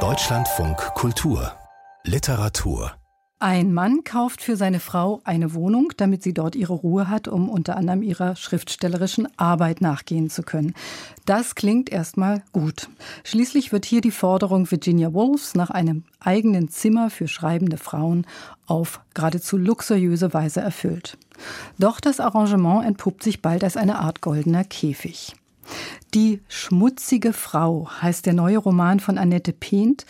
Deutschlandfunk Kultur Literatur ein Mann kauft für seine Frau eine Wohnung, damit sie dort ihre Ruhe hat, um unter anderem ihrer schriftstellerischen Arbeit nachgehen zu können. Das klingt erstmal gut. Schließlich wird hier die Forderung Virginia Woolfs nach einem eigenen Zimmer für schreibende Frauen auf geradezu luxuriöse Weise erfüllt. Doch das Arrangement entpuppt sich bald als eine Art goldener Käfig. Die schmutzige Frau heißt der neue Roman von Annette Pehnt,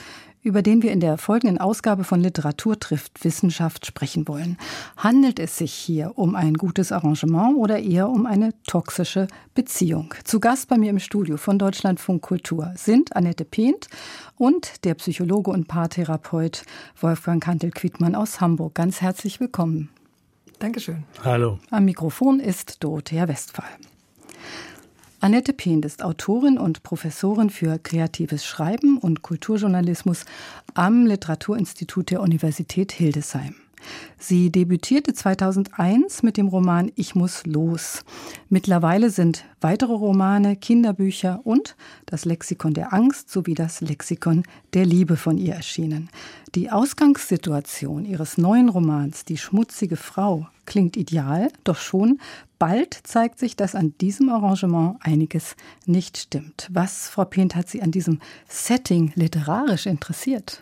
über den wir in der folgenden Ausgabe von Literatur trifft Wissenschaft sprechen wollen. Handelt es sich hier um ein gutes Arrangement oder eher um eine toxische Beziehung? Zu Gast bei mir im Studio von Deutschlandfunk Kultur sind Annette Pehnt und der Psychologe und Paartherapeut Wolfgang Kantel-Quittmann aus Hamburg. Ganz herzlich willkommen. Dankeschön. Hallo. Am Mikrofon ist Dorothea Westphal. Annette Pehn ist Autorin und Professorin für kreatives Schreiben und Kulturjournalismus am Literaturinstitut der Universität Hildesheim. Sie debütierte 2001 mit dem Roman Ich muss los. Mittlerweile sind weitere Romane, Kinderbücher und das Lexikon der Angst sowie das Lexikon der Liebe von ihr erschienen. Die Ausgangssituation ihres neuen Romans Die schmutzige Frau klingt ideal, doch schon bald zeigt sich, dass an diesem Arrangement einiges nicht stimmt. Was, Frau Pent, hat Sie an diesem Setting literarisch interessiert?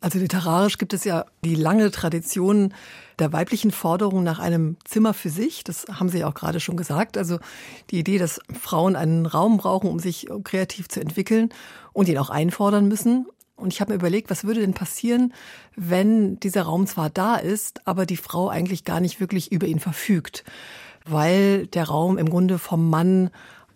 Also literarisch gibt es ja die lange Tradition der weiblichen Forderung nach einem Zimmer für sich. Das haben Sie ja auch gerade schon gesagt. Also die Idee, dass Frauen einen Raum brauchen, um sich kreativ zu entwickeln und ihn auch einfordern müssen. Und ich habe mir überlegt, was würde denn passieren, wenn dieser Raum zwar da ist, aber die Frau eigentlich gar nicht wirklich über ihn verfügt, weil der Raum im Grunde vom Mann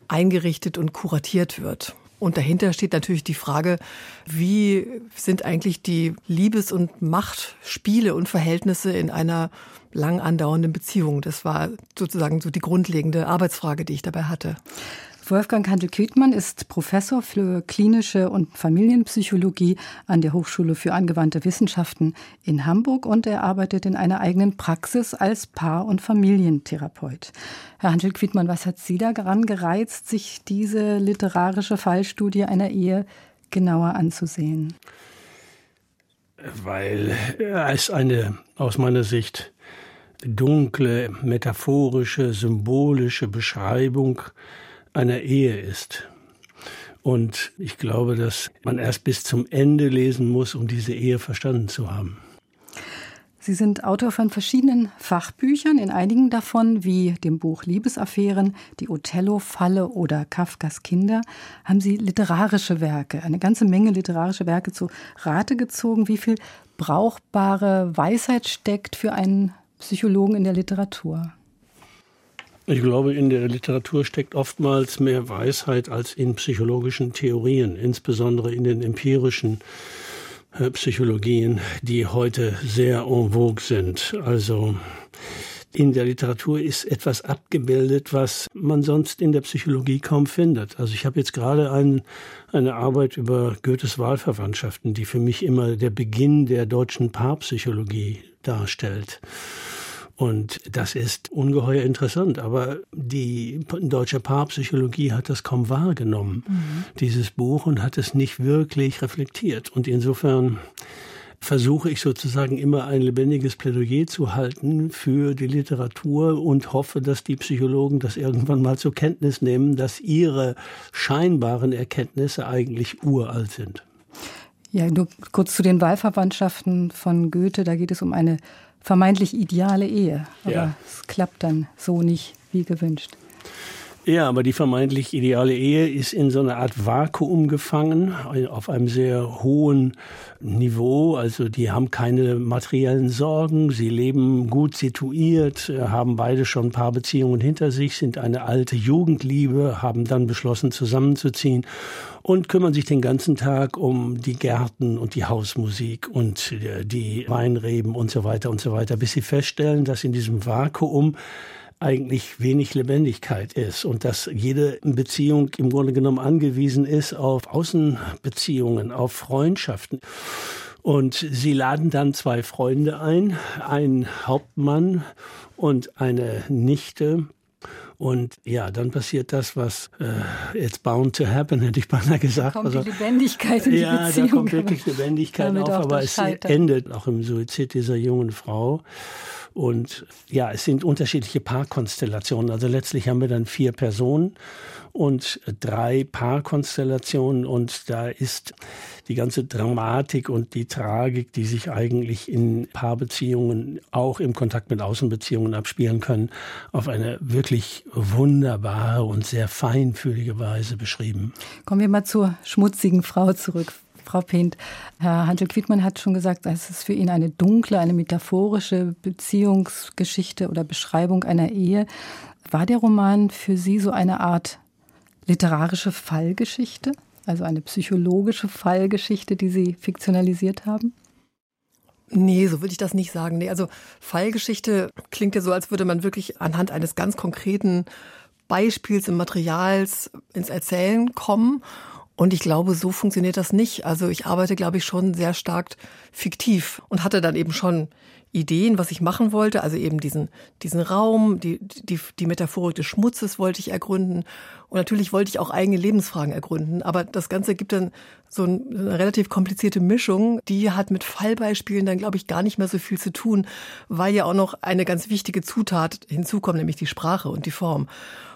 eingerichtet und kuratiert wird. Und dahinter steht natürlich die Frage, wie sind eigentlich die Liebes- und Machtspiele und Verhältnisse in einer lang andauernden Beziehung? Das war sozusagen so die grundlegende Arbeitsfrage, die ich dabei hatte. Wolfgang Handel-Quittmann ist Professor für klinische und Familienpsychologie an der Hochschule für angewandte Wissenschaften in Hamburg und er arbeitet in einer eigenen Praxis als Paar- und Familientherapeut. Herr Handel-Quittmann, was hat Sie daran gereizt, sich diese literarische Fallstudie einer Ehe genauer anzusehen? Weil es eine aus meiner Sicht dunkle, metaphorische, symbolische Beschreibung einer Ehe ist. Und ich glaube, dass man erst bis zum Ende lesen muss, um diese Ehe verstanden zu haben. Sie sind Autor von verschiedenen Fachbüchern, in einigen davon, wie dem Buch Liebesaffären, die Othello-Falle oder Kafkas Kinder, haben Sie literarische Werke, eine ganze Menge literarische Werke zu Rate gezogen. Wie viel brauchbare Weisheit steckt für einen Psychologen in der Literatur? Ich glaube, in der Literatur steckt oftmals mehr Weisheit als in psychologischen Theorien, insbesondere in den empirischen äh, Psychologien, die heute sehr en vogue sind. Also in der Literatur ist etwas abgebildet, was man sonst in der Psychologie kaum findet. Also ich habe jetzt gerade ein, eine Arbeit über Goethes Wahlverwandtschaften, die für mich immer der Beginn der deutschen Paarpsychologie darstellt. Und das ist ungeheuer interessant. Aber die deutsche Paarpsychologie hat das kaum wahrgenommen, mhm. dieses Buch, und hat es nicht wirklich reflektiert. Und insofern versuche ich sozusagen immer ein lebendiges Plädoyer zu halten für die Literatur und hoffe, dass die Psychologen das irgendwann mal zur Kenntnis nehmen, dass ihre scheinbaren Erkenntnisse eigentlich uralt sind. Ja, nur kurz zu den Wahlverwandtschaften von Goethe. Da geht es um eine vermeintlich ideale Ehe. Aber ja. es klappt dann so nicht wie gewünscht. Ja, aber die vermeintlich ideale Ehe ist in so einer Art Vakuum gefangen, auf einem sehr hohen Niveau. Also die haben keine materiellen Sorgen, sie leben gut situiert, haben beide schon ein paar Beziehungen hinter sich, sind eine alte Jugendliebe, haben dann beschlossen zusammenzuziehen und kümmern sich den ganzen Tag um die Gärten und die Hausmusik und äh, die Weinreben und so weiter und so weiter, bis sie feststellen, dass in diesem Vakuum eigentlich wenig Lebendigkeit ist und dass jede Beziehung im Grunde genommen angewiesen ist auf Außenbeziehungen, auf Freundschaften. Und sie laden dann zwei Freunde ein, einen Hauptmann und eine Nichte. Und ja, dann passiert das, was äh, it's bound to happen, hätte ich beinahe gesagt. Da kommt also, die Lebendigkeit in die ja, Beziehung. Ja, da kommt wirklich Lebendigkeit auf, aber es endet auch im Suizid dieser jungen Frau. Und ja, es sind unterschiedliche Paarkonstellationen. Also letztlich haben wir dann vier Personen und drei Paarkonstellationen und da ist die ganze Dramatik und die Tragik, die sich eigentlich in Paarbeziehungen auch im Kontakt mit Außenbeziehungen abspielen können, auf eine wirklich wunderbare und sehr feinfühlige Weise beschrieben. Kommen wir mal zur schmutzigen Frau zurück. Frau Pint, Herr Hantel-Quittmann hat schon gesagt, es ist für ihn eine dunkle, eine metaphorische Beziehungsgeschichte oder Beschreibung einer Ehe. War der Roman für Sie so eine Art literarische Fallgeschichte, also eine psychologische Fallgeschichte, die Sie fiktionalisiert haben? Nee, so würde ich das nicht sagen. Nee, also Fallgeschichte klingt ja so, als würde man wirklich anhand eines ganz konkreten Beispiels im Materials ins Erzählen kommen. Und ich glaube, so funktioniert das nicht. Also ich arbeite, glaube ich, schon sehr stark fiktiv und hatte dann eben schon Ideen, was ich machen wollte. Also eben diesen, diesen Raum, die, die, die Metaphorik des Schmutzes wollte ich ergründen. Und natürlich wollte ich auch eigene Lebensfragen ergründen. Aber das Ganze gibt dann so eine relativ komplizierte Mischung. Die hat mit Fallbeispielen dann, glaube ich, gar nicht mehr so viel zu tun, weil ja auch noch eine ganz wichtige Zutat hinzukommt, nämlich die Sprache und die Form.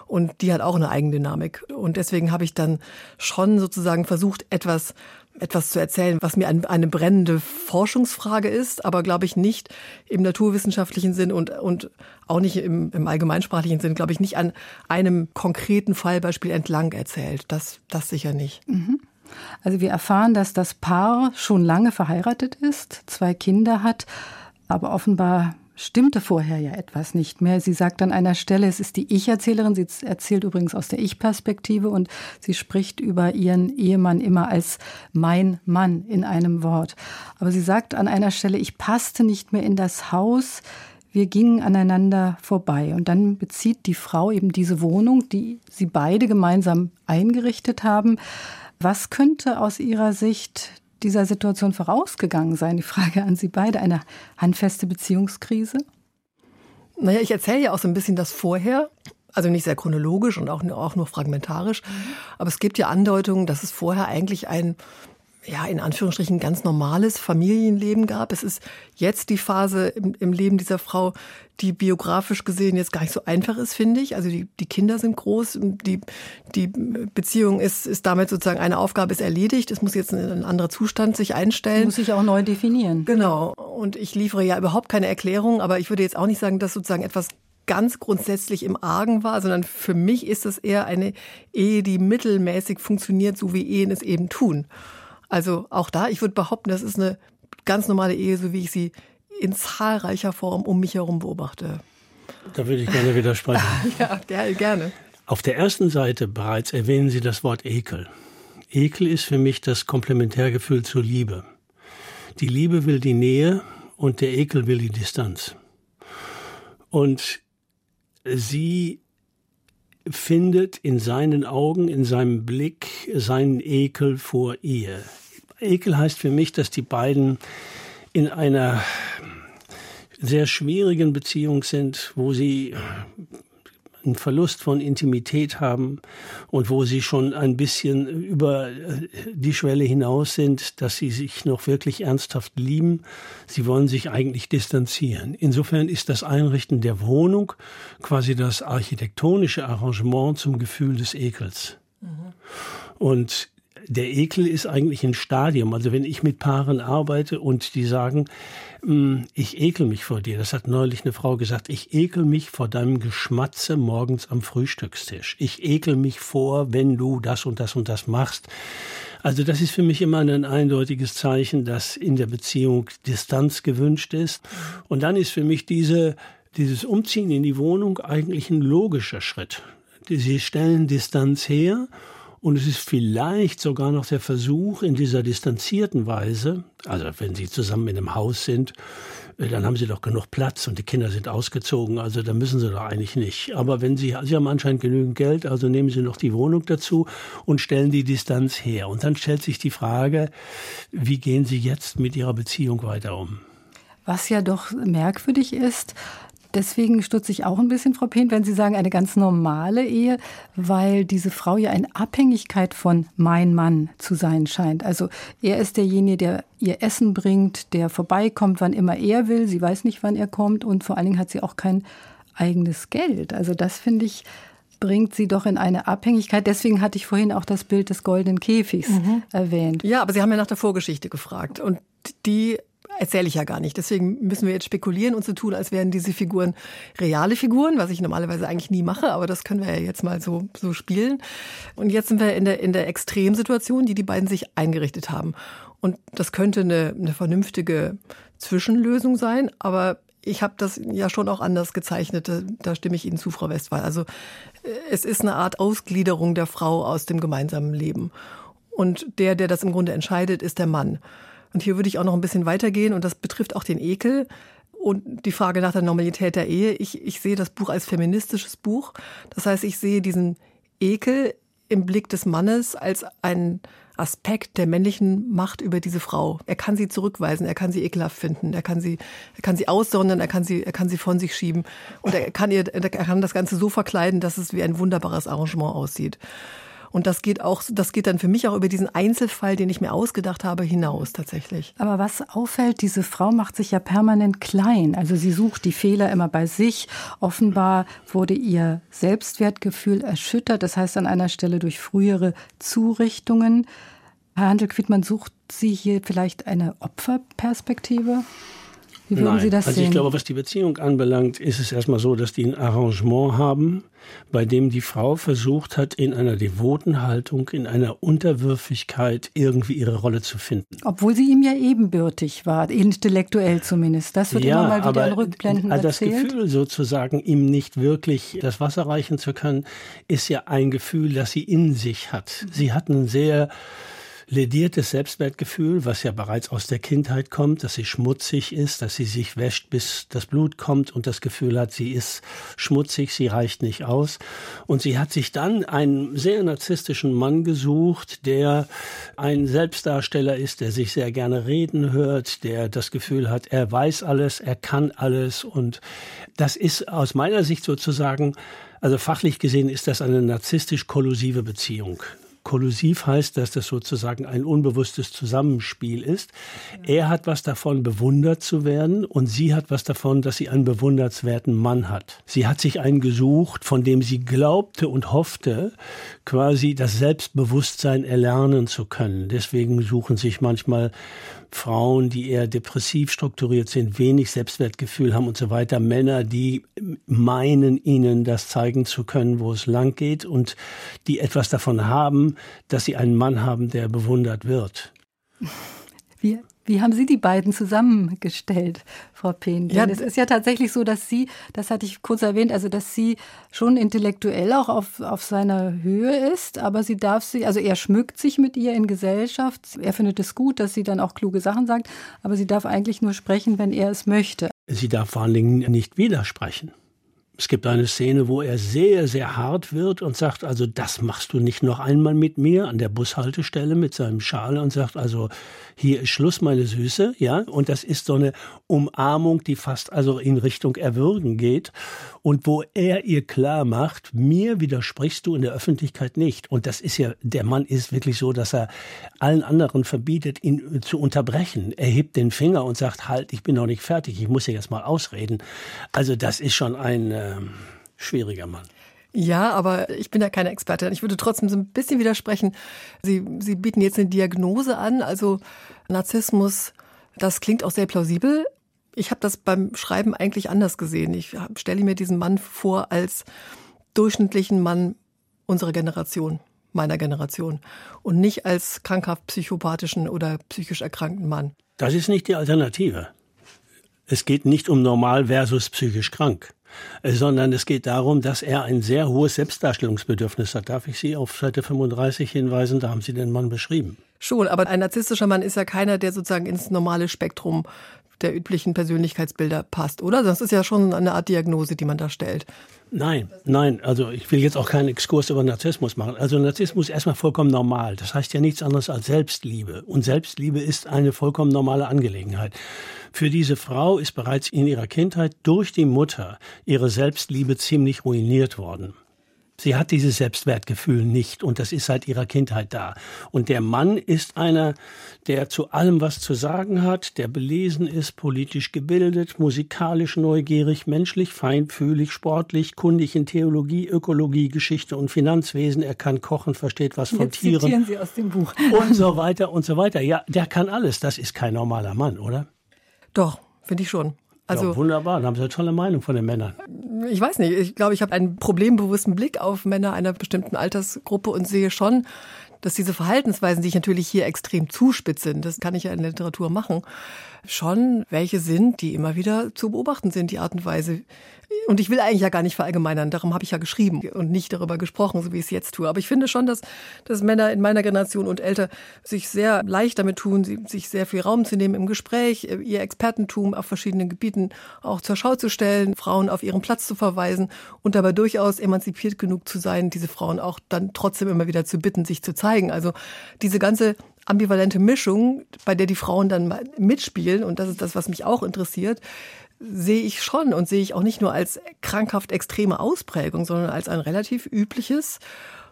Und die hat auch eine Eigendynamik. Und deswegen habe ich dann schon sozusagen versucht, etwas etwas zu erzählen, was mir eine brennende Forschungsfrage ist, aber glaube ich nicht im naturwissenschaftlichen Sinn und, und auch nicht im, im allgemeinsprachlichen Sinn, glaube ich, nicht an einem konkreten Fallbeispiel entlang erzählt. Das, das sicher nicht. Mhm. Also wir erfahren, dass das Paar schon lange verheiratet ist, zwei Kinder hat, aber offenbar stimmte vorher ja etwas nicht mehr. Sie sagt an einer Stelle, es ist die Ich-Erzählerin, sie erzählt übrigens aus der Ich-Perspektive und sie spricht über ihren Ehemann immer als mein Mann in einem Wort. Aber sie sagt an einer Stelle, ich passte nicht mehr in das Haus, wir gingen aneinander vorbei. Und dann bezieht die Frau eben diese Wohnung, die sie beide gemeinsam eingerichtet haben. Was könnte aus Ihrer Sicht dieser Situation vorausgegangen sein? Die Frage an Sie beide, eine handfeste Beziehungskrise? Naja, ich erzähle ja auch so ein bisschen das vorher. Also nicht sehr chronologisch und auch, auch nur fragmentarisch. Mhm. Aber es gibt ja Andeutungen, dass es vorher eigentlich ein ja, in Anführungsstrichen ganz normales Familienleben gab. Es ist jetzt die Phase im, im, Leben dieser Frau, die biografisch gesehen jetzt gar nicht so einfach ist, finde ich. Also die, die Kinder sind groß, die, die Beziehung ist, ist damit sozusagen eine Aufgabe ist erledigt. Es muss jetzt ein, ein anderer Zustand sich einstellen. Muss sich auch neu definieren. Genau. Und ich liefere ja überhaupt keine Erklärung, aber ich würde jetzt auch nicht sagen, dass sozusagen etwas ganz grundsätzlich im Argen war, sondern für mich ist es eher eine Ehe, die mittelmäßig funktioniert, so wie Ehen es eben tun. Also auch da, ich würde behaupten, das ist eine ganz normale Ehe, so wie ich sie in zahlreicher Form um mich herum beobachte. Da würde ich gerne widersprechen. ja, gerne. Auf der ersten Seite bereits erwähnen Sie das Wort Ekel. Ekel ist für mich das Komplementärgefühl zur Liebe. Die Liebe will die Nähe und der Ekel will die Distanz. Und sie findet in seinen Augen, in seinem Blick seinen Ekel vor ihr. Ekel heißt für mich, dass die beiden in einer sehr schwierigen Beziehung sind, wo sie einen Verlust von Intimität haben und wo sie schon ein bisschen über äh, die Schwelle hinaus sind, dass sie sich noch wirklich ernsthaft lieben. Sie wollen sich eigentlich distanzieren. Insofern ist das Einrichten der Wohnung quasi das architektonische Arrangement zum Gefühl des Ekels. Mhm. Und der Ekel ist eigentlich ein Stadium. Also wenn ich mit Paaren arbeite und die sagen, hm, ich ekel mich vor dir. Das hat neulich eine Frau gesagt. Ich ekel mich vor deinem Geschmatze morgens am Frühstückstisch. Ich ekel mich vor, wenn du das und das und das machst. Also das ist für mich immer ein eindeutiges Zeichen, dass in der Beziehung Distanz gewünscht ist. Und dann ist für mich diese, dieses Umziehen in die Wohnung eigentlich ein logischer Schritt. Sie stellen Distanz her und es ist vielleicht sogar noch der Versuch, in dieser distanzierten Weise, also wenn Sie zusammen in einem Haus sind, äh, dann haben Sie doch genug Platz und die Kinder sind ausgezogen, also da müssen Sie doch eigentlich nicht. Aber wenn Sie, Sie haben anscheinend genügend Geld, also nehmen Sie noch die Wohnung dazu und stellen die Distanz her. Und dann stellt sich die Frage, wie gehen Sie jetzt mit Ihrer Beziehung weiter um? Was ja doch merkwürdig ist, Deswegen stutze ich auch ein bisschen, Frau Pehn, wenn Sie sagen, eine ganz normale Ehe, weil diese Frau ja in Abhängigkeit von mein Mann zu sein scheint. Also er ist derjenige, der ihr Essen bringt, der vorbeikommt, wann immer er will. Sie weiß nicht, wann er kommt und vor allen Dingen hat sie auch kein eigenes Geld. Also das finde ich bringt sie doch in eine Abhängigkeit. Deswegen hatte ich vorhin auch das Bild des goldenen Käfigs mhm. erwähnt. Ja, aber Sie haben ja nach der Vorgeschichte gefragt und die erzähle ich ja gar nicht. Deswegen müssen wir jetzt spekulieren und so tun, als wären diese Figuren reale Figuren, was ich normalerweise eigentlich nie mache, aber das können wir ja jetzt mal so, so spielen. Und jetzt sind wir in der, in der Extremsituation, die die beiden sich eingerichtet haben. Und das könnte eine, eine vernünftige Zwischenlösung sein, aber ich habe das ja schon auch anders gezeichnet. Da stimme ich Ihnen zu, Frau Westphal. Also äh, es ist eine Art Ausgliederung der Frau aus dem gemeinsamen Leben. Und der, der das im Grunde entscheidet, ist der Mann. Und hier würde ich auch noch ein bisschen weitergehen und das betrifft auch den Ekel und die Frage nach der Normalität der Ehe. Ich, ich sehe das Buch als feministisches Buch. Das heißt, ich sehe diesen Ekel im Blick des Mannes als einen Aspekt der männlichen Macht über diese Frau. Er kann sie zurückweisen, er kann sie ekelhaft finden, er kann sie, er kann sie aussondern, er kann sie, er kann sie von sich schieben und er kann ihr, er kann das Ganze so verkleiden, dass es wie ein wunderbares Arrangement aussieht. Und das geht auch, das geht dann für mich auch über diesen Einzelfall, den ich mir ausgedacht habe, hinaus tatsächlich. Aber was auffällt, diese Frau macht sich ja permanent klein. Also sie sucht die Fehler immer bei sich. Offenbar wurde ihr Selbstwertgefühl erschüttert. Das heißt an einer Stelle durch frühere Zurichtungen. Herr Handel-Quittmann, sucht sie hier vielleicht eine Opferperspektive? Wie würden Nein. Sie das also sehen? ich glaube, was die Beziehung anbelangt, ist es erstmal so, dass die ein Arrangement haben, bei dem die Frau versucht hat, in einer devoten Haltung, in einer Unterwürfigkeit irgendwie ihre Rolle zu finden. Obwohl sie ihm ja ebenbürtig war, intellektuell zumindest. Das wird ja, immer mal wieder in Rückblenden aber das Gefühl sozusagen, ihm nicht wirklich das Wasser reichen zu können, ist ja ein Gefühl, das sie in sich hat. Sie hat einen sehr lediertes Selbstwertgefühl, was ja bereits aus der Kindheit kommt, dass sie schmutzig ist, dass sie sich wäscht, bis das Blut kommt und das Gefühl hat, sie ist schmutzig, sie reicht nicht aus. Und sie hat sich dann einen sehr narzisstischen Mann gesucht, der ein Selbstdarsteller ist, der sich sehr gerne reden hört, der das Gefühl hat, er weiß alles, er kann alles. Und das ist aus meiner Sicht sozusagen also fachlich gesehen ist das eine narzisstisch-kollusive Beziehung. Kollusiv heißt, dass das sozusagen ein unbewusstes Zusammenspiel ist. Er hat was davon, bewundert zu werden und sie hat was davon, dass sie einen bewundernswerten Mann hat. Sie hat sich einen gesucht, von dem sie glaubte und hoffte, quasi das Selbstbewusstsein erlernen zu können. Deswegen suchen sich manchmal Frauen, die eher depressiv strukturiert sind, wenig Selbstwertgefühl haben und so weiter, Männer, die meinen, ihnen das zeigen zu können, wo es lang geht und die etwas davon haben, dass sie einen Mann haben, der bewundert wird. Wir wie haben Sie die beiden zusammengestellt, Frau Pehn? Ja, es ist ja tatsächlich so, dass Sie, das hatte ich kurz erwähnt, also dass sie schon intellektuell auch auf, auf seiner Höhe ist, aber sie darf sich, also er schmückt sich mit ihr in Gesellschaft. Er findet es gut, dass sie dann auch kluge Sachen sagt, aber sie darf eigentlich nur sprechen, wenn er es möchte. Sie darf vor allen Dingen nicht widersprechen. Es gibt eine Szene, wo er sehr, sehr hart wird und sagt, also das machst du nicht noch einmal mit mir an der Bushaltestelle mit seinem Schal und sagt, also hier ist Schluss, meine Süße, ja. Und das ist so eine Umarmung, die fast also in Richtung Erwürgen geht und wo er ihr klar macht, mir widersprichst du in der Öffentlichkeit nicht. Und das ist ja, der Mann ist wirklich so, dass er allen anderen verbietet, ihn zu unterbrechen. Er hebt den Finger und sagt, halt, ich bin noch nicht fertig, ich muss hier jetzt mal ausreden. Also das ist schon ein äh, schwieriger Mann. Ja, aber ich bin ja keine Expertin. Ich würde trotzdem so ein bisschen widersprechen. Sie, Sie bieten jetzt eine Diagnose an, also Narzissmus, das klingt auch sehr plausibel. Ich habe das beim Schreiben eigentlich anders gesehen. Ich stelle mir diesen Mann vor als durchschnittlichen Mann unserer Generation, meiner Generation und nicht als krankhaft psychopathischen oder psychisch erkrankten Mann. Das ist nicht die Alternative. Es geht nicht um normal versus psychisch krank. Äh, sondern es geht darum, dass er ein sehr hohes Selbstdarstellungsbedürfnis hat. Darf ich Sie auf Seite 35 hinweisen? Da haben Sie den Mann beschrieben. Schon, aber ein narzisstischer Mann ist ja keiner, der sozusagen ins normale Spektrum der üblichen Persönlichkeitsbilder passt, oder? Das ist ja schon eine Art Diagnose, die man da stellt. Nein, nein, also ich will jetzt auch keinen Exkurs über Narzissmus machen. Also Narzissmus ist erstmal vollkommen normal. Das heißt ja nichts anderes als Selbstliebe. Und Selbstliebe ist eine vollkommen normale Angelegenheit. Für diese Frau ist bereits in ihrer Kindheit durch die Mutter ihre Selbstliebe ziemlich ruiniert worden. Sie hat dieses Selbstwertgefühl nicht und das ist seit ihrer Kindheit da. Und der Mann ist einer, der zu allem was zu sagen hat, der belesen ist, politisch gebildet, musikalisch neugierig, menschlich feinfühlig, sportlich, kundig in Theologie, Ökologie, Geschichte und Finanzwesen. Er kann kochen, versteht was von Jetzt Tieren. Zitieren Sie aus dem Buch. Und so weiter und so weiter. Ja, der kann alles. Das ist kein normaler Mann, oder? Doch, finde ich schon. Also ja, wunderbar, da haben Sie eine tolle Meinung von den Männern. Ich weiß nicht, ich glaube, ich habe einen problembewussten Blick auf Männer einer bestimmten Altersgruppe und sehe schon, dass diese Verhaltensweisen, die ich natürlich hier extrem zuspitze, das kann ich ja in der Literatur machen, schon welche sind, die immer wieder zu beobachten sind, die Art und Weise, und ich will eigentlich ja gar nicht verallgemeinern, darum habe ich ja geschrieben und nicht darüber gesprochen, so wie ich es jetzt tue. Aber ich finde schon, dass, dass Männer in meiner Generation und älter sich sehr leicht damit tun, sich sehr viel Raum zu nehmen im Gespräch, ihr Expertentum auf verschiedenen Gebieten auch zur Schau zu stellen, Frauen auf ihren Platz zu verweisen und dabei durchaus emanzipiert genug zu sein, diese Frauen auch dann trotzdem immer wieder zu bitten, sich zu zeigen. Also diese ganze ambivalente Mischung, bei der die Frauen dann mitspielen, und das ist das, was mich auch interessiert, sehe ich schon und sehe ich auch nicht nur als krankhaft extreme Ausprägung, sondern als ein relativ übliches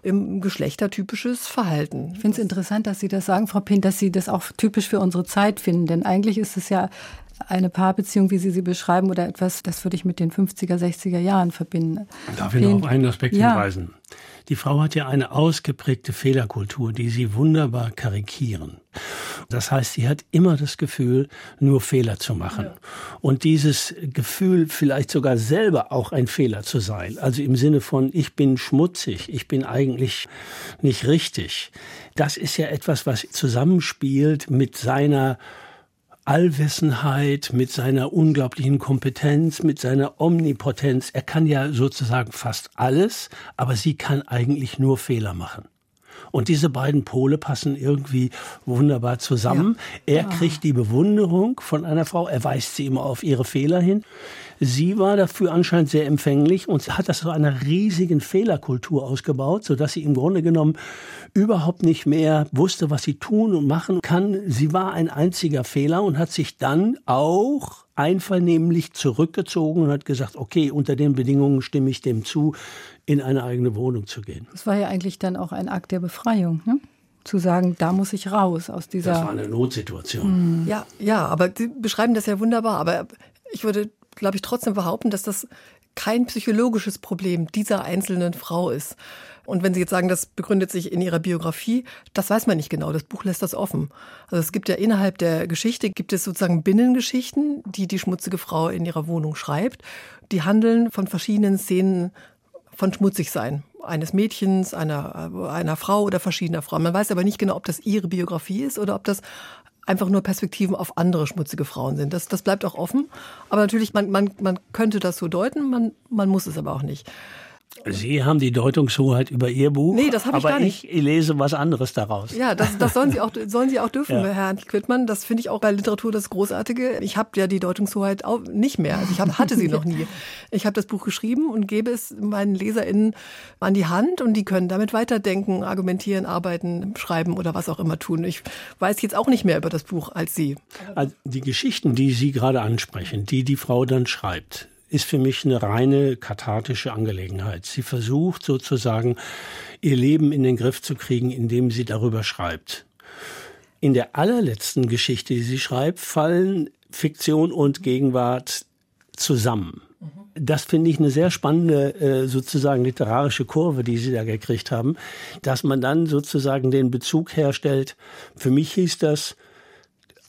im geschlechtertypisches Verhalten. Ich finde es interessant, dass Sie das sagen, Frau Pint, dass Sie das auch typisch für unsere Zeit finden. Denn eigentlich ist es ja eine Paarbeziehung, wie Sie sie beschreiben, oder etwas, das würde ich mit den 50er, 60er Jahren verbinden. Darf ich noch auf einen Aspekt ja. hinweisen? Die Frau hat ja eine ausgeprägte Fehlerkultur, die sie wunderbar karikieren. Das heißt, sie hat immer das Gefühl, nur Fehler zu machen. Ja. Und dieses Gefühl, vielleicht sogar selber auch ein Fehler zu sein, also im Sinne von, ich bin schmutzig, ich bin eigentlich nicht richtig, das ist ja etwas, was zusammenspielt mit seiner Allwissenheit, mit seiner unglaublichen Kompetenz, mit seiner Omnipotenz. Er kann ja sozusagen fast alles, aber sie kann eigentlich nur Fehler machen. Und diese beiden Pole passen irgendwie wunderbar zusammen. Ja. Er kriegt die Bewunderung von einer Frau, er weist sie immer auf ihre Fehler hin. Sie war dafür anscheinend sehr empfänglich und hat das zu einer riesigen Fehlerkultur ausgebaut, sodass sie im Grunde genommen überhaupt nicht mehr wusste, was sie tun und machen kann. Sie war ein einziger Fehler und hat sich dann auch einvernehmlich zurückgezogen und hat gesagt, okay, unter den Bedingungen stimme ich dem zu, in eine eigene Wohnung zu gehen. Das war ja eigentlich dann auch ein Akt der Befreiung, ne? zu sagen, da muss ich raus aus dieser. Das war eine Notsituation. Ja, ja, aber Sie beschreiben das ja wunderbar. Aber ich würde glaube ich, trotzdem behaupten, dass das kein psychologisches Problem dieser einzelnen Frau ist. Und wenn Sie jetzt sagen, das begründet sich in Ihrer Biografie, das weiß man nicht genau. Das Buch lässt das offen. Also es gibt ja innerhalb der Geschichte, gibt es sozusagen Binnengeschichten, die die schmutzige Frau in ihrer Wohnung schreibt. Die handeln von verschiedenen Szenen von Schmutzigsein eines Mädchens, einer, einer Frau oder verschiedener Frauen. Man weiß aber nicht genau, ob das ihre Biografie ist oder ob das einfach nur Perspektiven auf andere schmutzige Frauen sind. Das, das bleibt auch offen. Aber natürlich, man, man, man könnte das so deuten, man, man muss es aber auch nicht. Sie haben die Deutungshoheit über Ihr Buch. Nee, das habe ich gar nicht. ich lese was anderes daraus. Ja, das, das sollen Sie auch, sollen Sie auch dürfen, ja. Herr Quittmann. Das finde ich auch bei Literatur das Großartige. Ich habe ja die Deutungshoheit auch nicht mehr. Also ich hab, hatte sie noch nie. Ich habe das Buch geschrieben und gebe es meinen LeserInnen an die Hand und die können damit weiterdenken, argumentieren, arbeiten, schreiben oder was auch immer tun. Ich weiß jetzt auch nicht mehr über das Buch als Sie. Also die Geschichten, die Sie gerade ansprechen, die die Frau dann schreibt, ist für mich eine reine kathartische Angelegenheit. Sie versucht sozusagen, ihr Leben in den Griff zu kriegen, indem sie darüber schreibt. In der allerletzten Geschichte, die sie schreibt, fallen Fiktion und Gegenwart zusammen. Das finde ich eine sehr spannende äh, sozusagen literarische Kurve, die Sie da gekriegt haben, dass man dann sozusagen den Bezug herstellt. Für mich hieß das,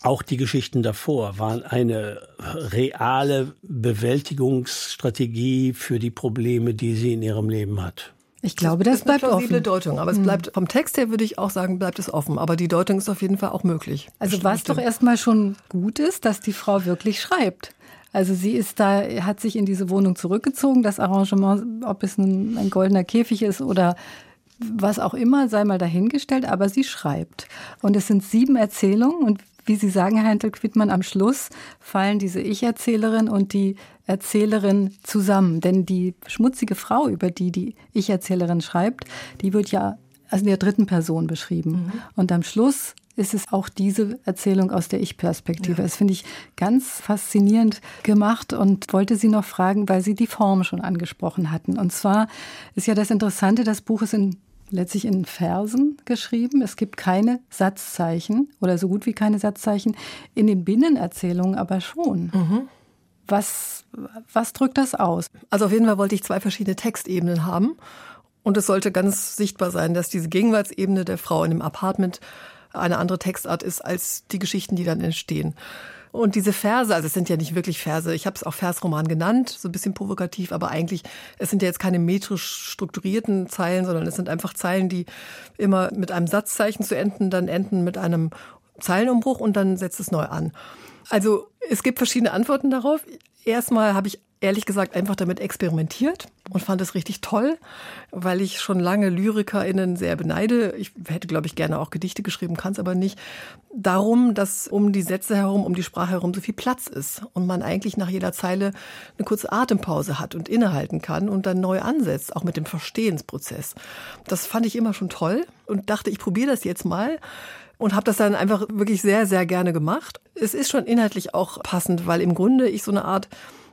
auch die Geschichten davor waren eine reale Bewältigungsstrategie für die Probleme, die sie in ihrem Leben hat. Ich glaube, das, das bleibt eine plausible offen. Deutung, aber es hm. bleibt vom Text her würde ich auch sagen, bleibt es offen, aber die Deutung ist auf jeden Fall auch möglich. Also was doch erstmal schon gut ist, dass die Frau wirklich schreibt. Also sie ist da, hat sich in diese Wohnung zurückgezogen. Das Arrangement, ob es ein, ein goldener Käfig ist oder was auch immer, sei mal dahingestellt, aber sie schreibt. Und es sind sieben Erzählungen und wie Sie sagen, Herr Hentel-Quittmann, am Schluss fallen diese Ich-Erzählerin und die Erzählerin zusammen. Denn die schmutzige Frau, über die die Ich-Erzählerin schreibt, die wird ja also in der dritten Person beschrieben. Mhm. Und am Schluss ist es auch diese Erzählung aus der Ich-Perspektive. Ja. Das finde ich ganz faszinierend gemacht und wollte Sie noch fragen, weil Sie die Form schon angesprochen hatten. Und zwar ist ja das Interessante, das Buch ist in letztlich in Versen geschrieben. Es gibt keine Satzzeichen oder so gut wie keine Satzzeichen. In den Binnenerzählungen aber schon. Mhm. Was, was drückt das aus? Also auf jeden Fall wollte ich zwei verschiedene Textebenen haben. Und es sollte ganz sichtbar sein, dass diese Gegenwartsebene der Frau in dem Apartment eine andere Textart ist als die Geschichten, die dann entstehen. Und diese Verse, also es sind ja nicht wirklich Verse, ich habe es auch Versroman genannt, so ein bisschen provokativ, aber eigentlich, es sind ja jetzt keine metrisch strukturierten Zeilen, sondern es sind einfach Zeilen, die immer mit einem Satzzeichen zu enden, dann enden mit einem Zeilenumbruch und dann setzt es neu an. Also es gibt verschiedene Antworten darauf. Erstmal habe ich ehrlich gesagt einfach damit experimentiert und fand es richtig toll, weil ich schon lange LyrikerInnen sehr beneide. Ich hätte, glaube ich, gerne auch Gedichte geschrieben, kann es aber nicht. Darum, dass um die Sätze herum, um die Sprache herum so viel Platz ist und man eigentlich nach jeder Zeile eine kurze Atempause hat und innehalten kann und dann neu ansetzt, auch mit dem Verstehensprozess. Das fand ich immer schon toll und dachte, ich probiere das jetzt mal und habe das dann einfach wirklich sehr, sehr gerne gemacht. Es ist schon inhaltlich auch passend, weil im Grunde ich so eine Art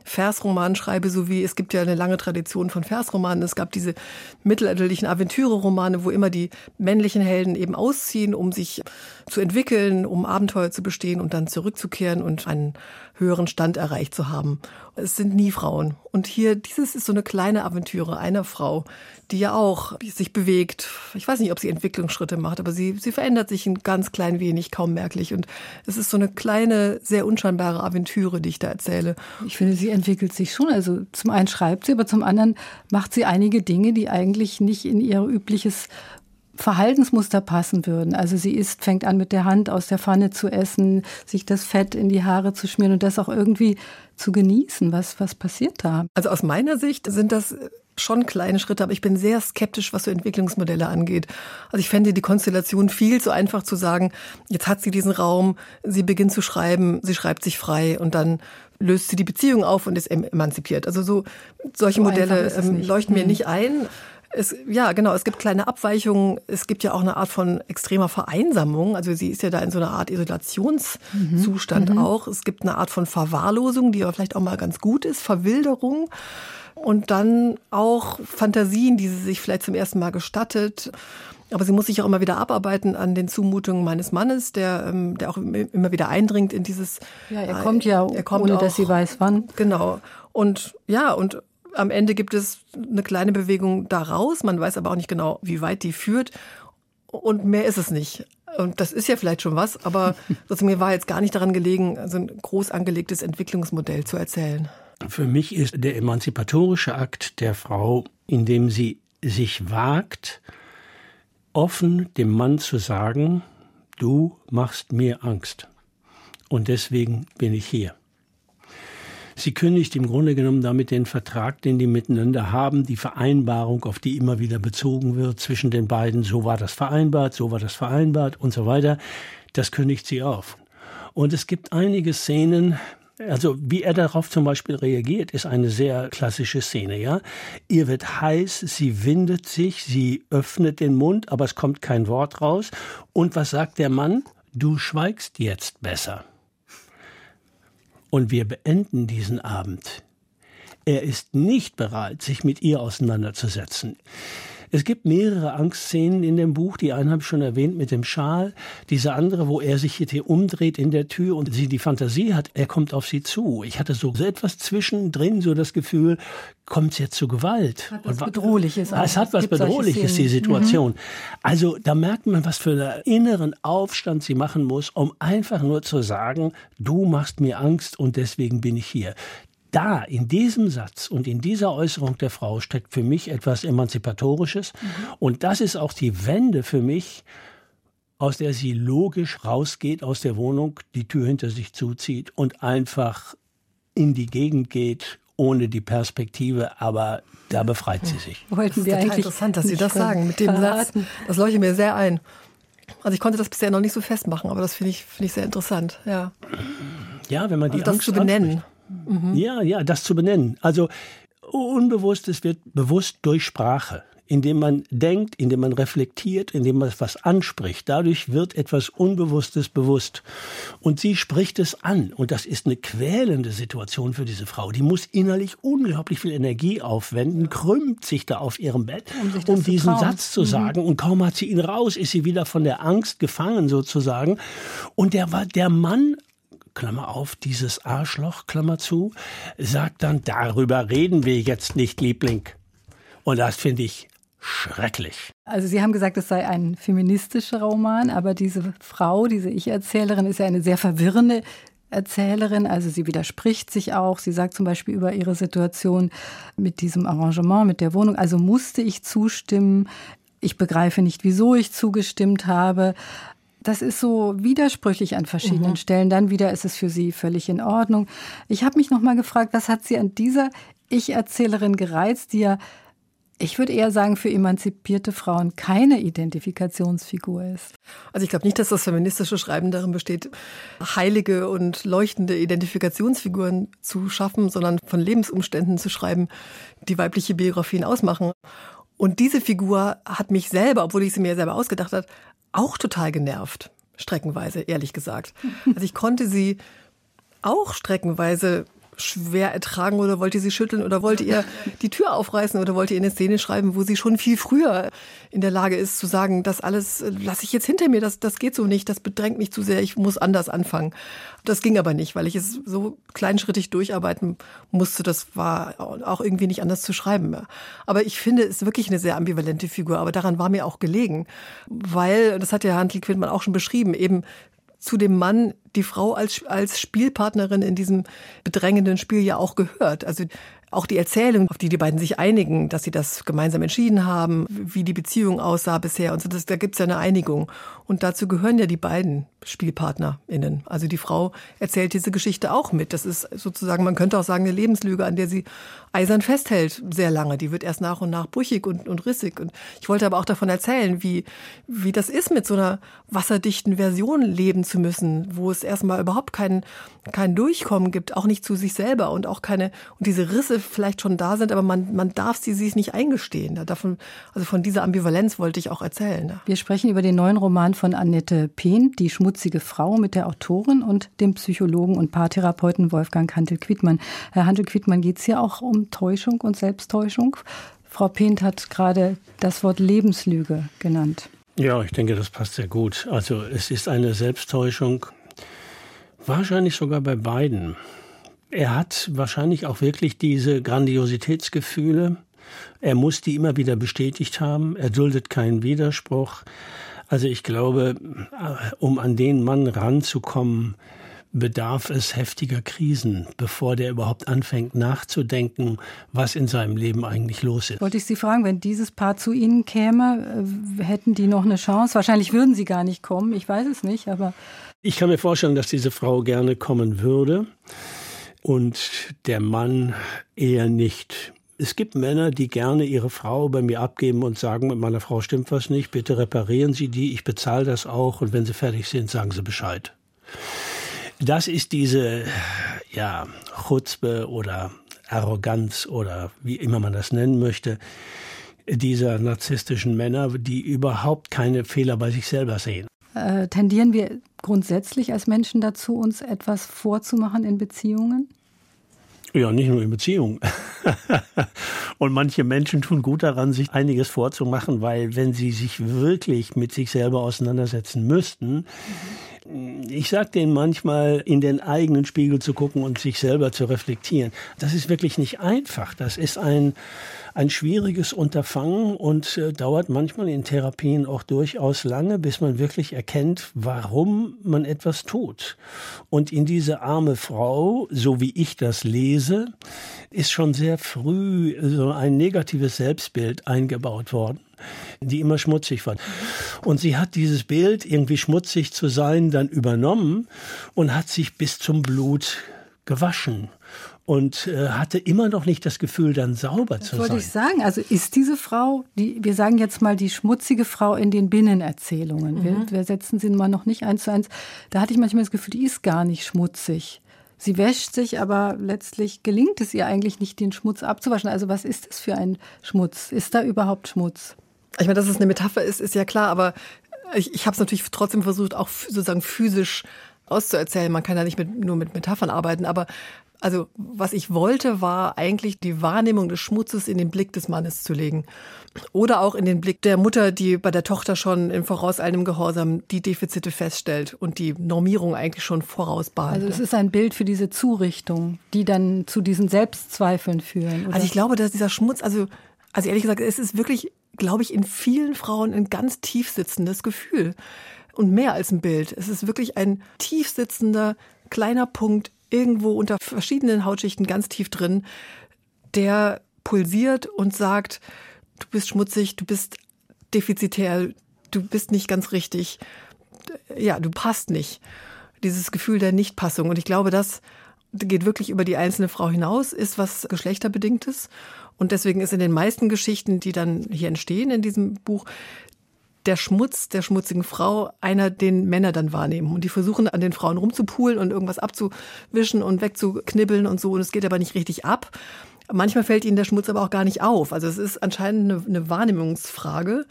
Versroman schreibe, so wie es gibt ja eine lange Tradition von Versromanen. Es gab diese mittelalterlichen Aventüre-Romane, wo immer die männlichen Helden eben ausziehen, um sich zu entwickeln, um Abenteuer zu bestehen und dann zurückzukehren und einen höheren Stand erreicht zu haben. Es sind nie Frauen. Und hier, dieses ist so eine kleine Aventüre einer Frau, die ja auch sich bewegt. Ich weiß nicht, ob sie Entwicklungsschritte macht, aber sie, sie verändert sich ein ganz klein wenig, kaum merklich. Und es ist so eine kleine, sehr unscheinbare Aventüre, die ich da erzähle. Ich finde, sie entwickelt sich schon. Also zum einen schreibt sie, aber zum anderen macht sie einige Dinge, die eigentlich nicht in ihr übliches Verhaltensmuster passen würden. Also sie isst, fängt an mit der Hand aus der Pfanne zu essen, sich das Fett in die Haare zu schmieren und das auch irgendwie zu genießen. Was, was passiert da? Also aus meiner Sicht sind das schon kleine Schritte, aber ich bin sehr skeptisch, was so Entwicklungsmodelle angeht. Also ich fände die Konstellation viel zu einfach zu sagen, jetzt hat sie diesen Raum, sie beginnt zu schreiben, sie schreibt sich frei und dann löst sie die Beziehung auf und ist emanzipiert. Also so solche so Modelle ähm, leuchten mir mhm. nicht ein. Es, ja, genau. Es gibt kleine Abweichungen. Es gibt ja auch eine Art von extremer Vereinsamung. Also sie ist ja da in so einer Art Isolationszustand mhm. auch. Es gibt eine Art von Verwahrlosung, die aber vielleicht auch mal ganz gut ist. Verwilderung. Und dann auch Fantasien, die sie sich vielleicht zum ersten Mal gestattet. Aber sie muss sich auch immer wieder abarbeiten an den Zumutungen meines Mannes, der, ähm, der auch immer wieder eindringt in dieses. Ja, er kommt ja, er kommt ohne auch, dass sie weiß wann. Genau. Und ja, und am Ende gibt es eine kleine Bewegung daraus. Man weiß aber auch nicht genau, wie weit die führt. Und mehr ist es nicht. Und das ist ja vielleicht schon was, aber mir war jetzt gar nicht daran gelegen, so ein groß angelegtes Entwicklungsmodell zu erzählen. Für mich ist der emanzipatorische Akt der Frau, indem sie sich wagt, offen dem Mann zu sagen, du machst mir Angst. Und deswegen bin ich hier. Sie kündigt im Grunde genommen damit den Vertrag, den die miteinander haben, die Vereinbarung, auf die immer wieder bezogen wird zwischen den beiden. So war das vereinbart, so war das vereinbart und so weiter. Das kündigt sie auf. Und es gibt einige Szenen, also wie er darauf zum Beispiel reagiert, ist eine sehr klassische Szene. Ja, ihr wird heiß, sie windet sich, sie öffnet den Mund, aber es kommt kein Wort raus. Und was sagt der Mann? Du schweigst jetzt besser. Und wir beenden diesen Abend. Er ist nicht bereit, sich mit ihr auseinanderzusetzen. Es gibt mehrere Angstszenen in dem Buch. Die eine habe ich schon erwähnt mit dem Schal. Diese andere, wo er sich hier umdreht in der Tür und sie die Fantasie hat, er kommt auf sie zu. Ich hatte so etwas zwischendrin, so das Gefühl, kommt es jetzt zu Gewalt? Hat was Bedrohliches. Auch. Es hat was Bedrohliches, die Situation. Mhm. Also da merkt man, was für einen inneren Aufstand sie machen muss, um einfach nur zu sagen, du machst mir Angst und deswegen bin ich hier da, in diesem Satz und in dieser Äußerung der Frau steckt für mich etwas Emanzipatorisches. Mhm. Und das ist auch die Wende für mich, aus der sie logisch rausgeht aus der Wohnung, die Tür hinter sich zuzieht und einfach in die Gegend geht, ohne die Perspektive, aber da befreit sie sich. Wollten wir eigentlich interessant, dass Sie das sagen mit dem verraten. Satz. Das leuchtet mir sehr ein. Also ich konnte das bisher noch nicht so festmachen, aber das finde ich, finde ich sehr interessant, ja. Ja, wenn man die also das Angst zu benennen. Mhm. Ja, ja, das zu benennen. Also Unbewusstes wird bewusst durch Sprache indem man denkt, indem man reflektiert, indem man etwas anspricht. Dadurch wird etwas Unbewusstes bewusst. Und sie spricht es an. Und das ist eine quälende Situation für diese Frau. Die muss innerlich unglaublich viel Energie aufwenden, krümmt sich da auf ihrem Bett, um, um diesen trauen. Satz zu mhm. sagen. Und kaum hat sie ihn raus, ist sie wieder von der Angst gefangen sozusagen. Und der, der Mann Klammer auf, dieses Arschloch, Klammer zu, sagt dann, darüber reden wir jetzt nicht, Liebling. Und das finde ich schrecklich. Also Sie haben gesagt, es sei ein feministischer Roman, aber diese Frau, diese Ich-Erzählerin ist ja eine sehr verwirrende Erzählerin, also sie widerspricht sich auch. Sie sagt zum Beispiel über ihre Situation mit diesem Arrangement, mit der Wohnung, also musste ich zustimmen. Ich begreife nicht, wieso ich zugestimmt habe. Das ist so widersprüchlich an verschiedenen mhm. Stellen. Dann wieder ist es für sie völlig in Ordnung. Ich habe mich noch mal gefragt, was hat sie an dieser Ich-Erzählerin gereizt, die ja ich würde eher sagen, für emanzipierte Frauen keine Identifikationsfigur ist. Also ich glaube nicht, dass das feministische Schreiben darin besteht, heilige und leuchtende Identifikationsfiguren zu schaffen, sondern von Lebensumständen zu schreiben, die weibliche Biografien ausmachen. Und diese Figur hat mich selber, obwohl ich sie mir selber ausgedacht habe, auch total genervt. Streckenweise, ehrlich gesagt. Also ich konnte sie auch streckenweise schwer ertragen oder wollt ihr sie schütteln oder wollt ihr die Tür aufreißen oder wollt ihr eine Szene schreiben, wo sie schon viel früher in der Lage ist zu sagen, das alles äh, lasse ich jetzt hinter mir, das, das geht so nicht, das bedrängt mich zu sehr, ich muss anders anfangen. Das ging aber nicht, weil ich es so kleinschrittig durcharbeiten musste, das war auch irgendwie nicht anders zu schreiben. Aber ich finde, es ist wirklich eine sehr ambivalente Figur, aber daran war mir auch gelegen, weil, das hat ja Handel Quintmann auch schon beschrieben, eben zu dem Mann die Frau als, als Spielpartnerin in diesem bedrängenden Spiel ja auch gehört. Also auch die Erzählung, auf die die beiden sich einigen, dass sie das gemeinsam entschieden haben, wie die Beziehung aussah bisher und so, das, da gibt's ja eine Einigung. Und dazu gehören ja die beiden SpielpartnerInnen. Also die Frau erzählt diese Geschichte auch mit. Das ist sozusagen, man könnte auch sagen, eine Lebenslüge, an der sie eisern festhält, sehr lange. Die wird erst nach und nach brüchig und, und rissig. Und ich wollte aber auch davon erzählen, wie, wie das ist, mit so einer wasserdichten Version leben zu müssen, wo es erstmal überhaupt kein, kein Durchkommen gibt, auch nicht zu sich selber und auch keine, und diese Risse vielleicht schon da sind, aber man, man darf sie sich nicht eingestehen. Davon, also von dieser Ambivalenz wollte ich auch erzählen. Wir sprechen über den neuen Roman von Annette Pehn, Die schmutzige Frau mit der Autorin und dem Psychologen und Paartherapeuten Wolfgang Hantel-Quittmann. Herr Hantel-Quittmann, geht es hier auch um Täuschung und Selbsttäuschung? Frau Pehn hat gerade das Wort Lebenslüge genannt. Ja, ich denke, das passt sehr gut. Also es ist eine Selbsttäuschung, wahrscheinlich sogar bei beiden. Er hat wahrscheinlich auch wirklich diese Grandiositätsgefühle. Er muss die immer wieder bestätigt haben. Er duldet keinen Widerspruch. Also ich glaube, um an den Mann ranzukommen, bedarf es heftiger Krisen, bevor der überhaupt anfängt nachzudenken, was in seinem Leben eigentlich los ist. Wollte ich Sie fragen, wenn dieses Paar zu Ihnen käme, äh, hätten die noch eine Chance? Wahrscheinlich würden sie gar nicht kommen, ich weiß es nicht, aber. Ich kann mir vorstellen, dass diese Frau gerne kommen würde und der Mann eher nicht es gibt Männer, die gerne ihre Frau bei mir abgeben und sagen, mit meiner Frau stimmt was nicht, bitte reparieren Sie die, ich bezahle das auch und wenn Sie fertig sind, sagen Sie Bescheid. Das ist diese, ja, Chutzpe oder Arroganz oder wie immer man das nennen möchte, dieser narzisstischen Männer, die überhaupt keine Fehler bei sich selber sehen. Äh, tendieren wir grundsätzlich als Menschen dazu, uns etwas vorzumachen in Beziehungen? Ja, nicht nur in Beziehungen. und manche Menschen tun gut daran, sich einiges vorzumachen, weil wenn sie sich wirklich mit sich selber auseinandersetzen müssten, ich sage denen manchmal, in den eigenen Spiegel zu gucken und sich selber zu reflektieren. Das ist wirklich nicht einfach. Das ist ein, ein schwieriges Unterfangen und äh, dauert manchmal in Therapien auch durchaus lange, bis man wirklich erkennt, warum man etwas tut. Und in diese arme Frau, so wie ich das lese, ist schon sehr früh so ein negatives Selbstbild eingebaut worden die immer schmutzig war. Und sie hat dieses Bild, irgendwie schmutzig zu sein, dann übernommen und hat sich bis zum Blut gewaschen und äh, hatte immer noch nicht das Gefühl, dann sauber das zu wollte sein. ich sagen. Also ist diese Frau, die, wir sagen jetzt mal die schmutzige Frau in den Binnenerzählungen. Wir, Mhm. wir setzen sie mal noch nicht eins zu eins. Da hatte ich manchmal das Gefühl, die ist gar nicht schmutzig. Sie wäscht sich, aber letztlich gelingt es ihr eigentlich nicht, den Schmutz abzuwaschen. Also was ist das für ein Schmutz? Ist da überhaupt Schmutz? Ich meine, dass es eine Metapher ist, ist ja klar, aber ich, ich habe es natürlich trotzdem versucht, auch sozusagen physisch auszuerzählen. Man kann ja nicht mit, nur mit Metaphern arbeiten, aber also was ich wollte, war eigentlich die Wahrnehmung des Schmutzes in den Blick des Mannes zu legen. Oder auch in den Blick der Mutter, die bei der Tochter schon im vorauseilendem Gehorsam die Defizite feststellt und die Normierung eigentlich schon vorausbahnt. Also es ist ein Bild für diese Zurichtung, die dann zu diesen Selbstzweifeln führen. Oder? Also ich glaube, dass dieser Schmutz, also, also ehrlich gesagt, es ist wirklich, glaube ich, in vielen Frauen ein ganz tief sitzendes Gefühl. Und mehr als ein Bild. Es ist wirklich ein tief sitzender, kleiner Punkt irgendwo unter verschiedenen Hautschichten ganz tief drin, der pulsiert und sagt, du bist schmutzig, du bist defizitär, du bist nicht ganz richtig, ja, du passt nicht. Dieses Gefühl der Nichtpassung. Und ich glaube, das geht wirklich über die einzelne Frau hinaus, ist was geschlechterbedingtes. Und deswegen ist in den meisten Geschichten, die dann hier entstehen in diesem Buch, der Schmutz der schmutzigen Frau einer, den Männer dann wahrnehmen. Und die versuchen an den Frauen rumzupulen und irgendwas abzuwischen und wegzuknibbeln und so. Und es geht aber nicht richtig ab. Manchmal fällt ihnen der Schmutz aber auch gar nicht auf. Also es ist anscheinend eine, eine Wahrnehmungsfrage.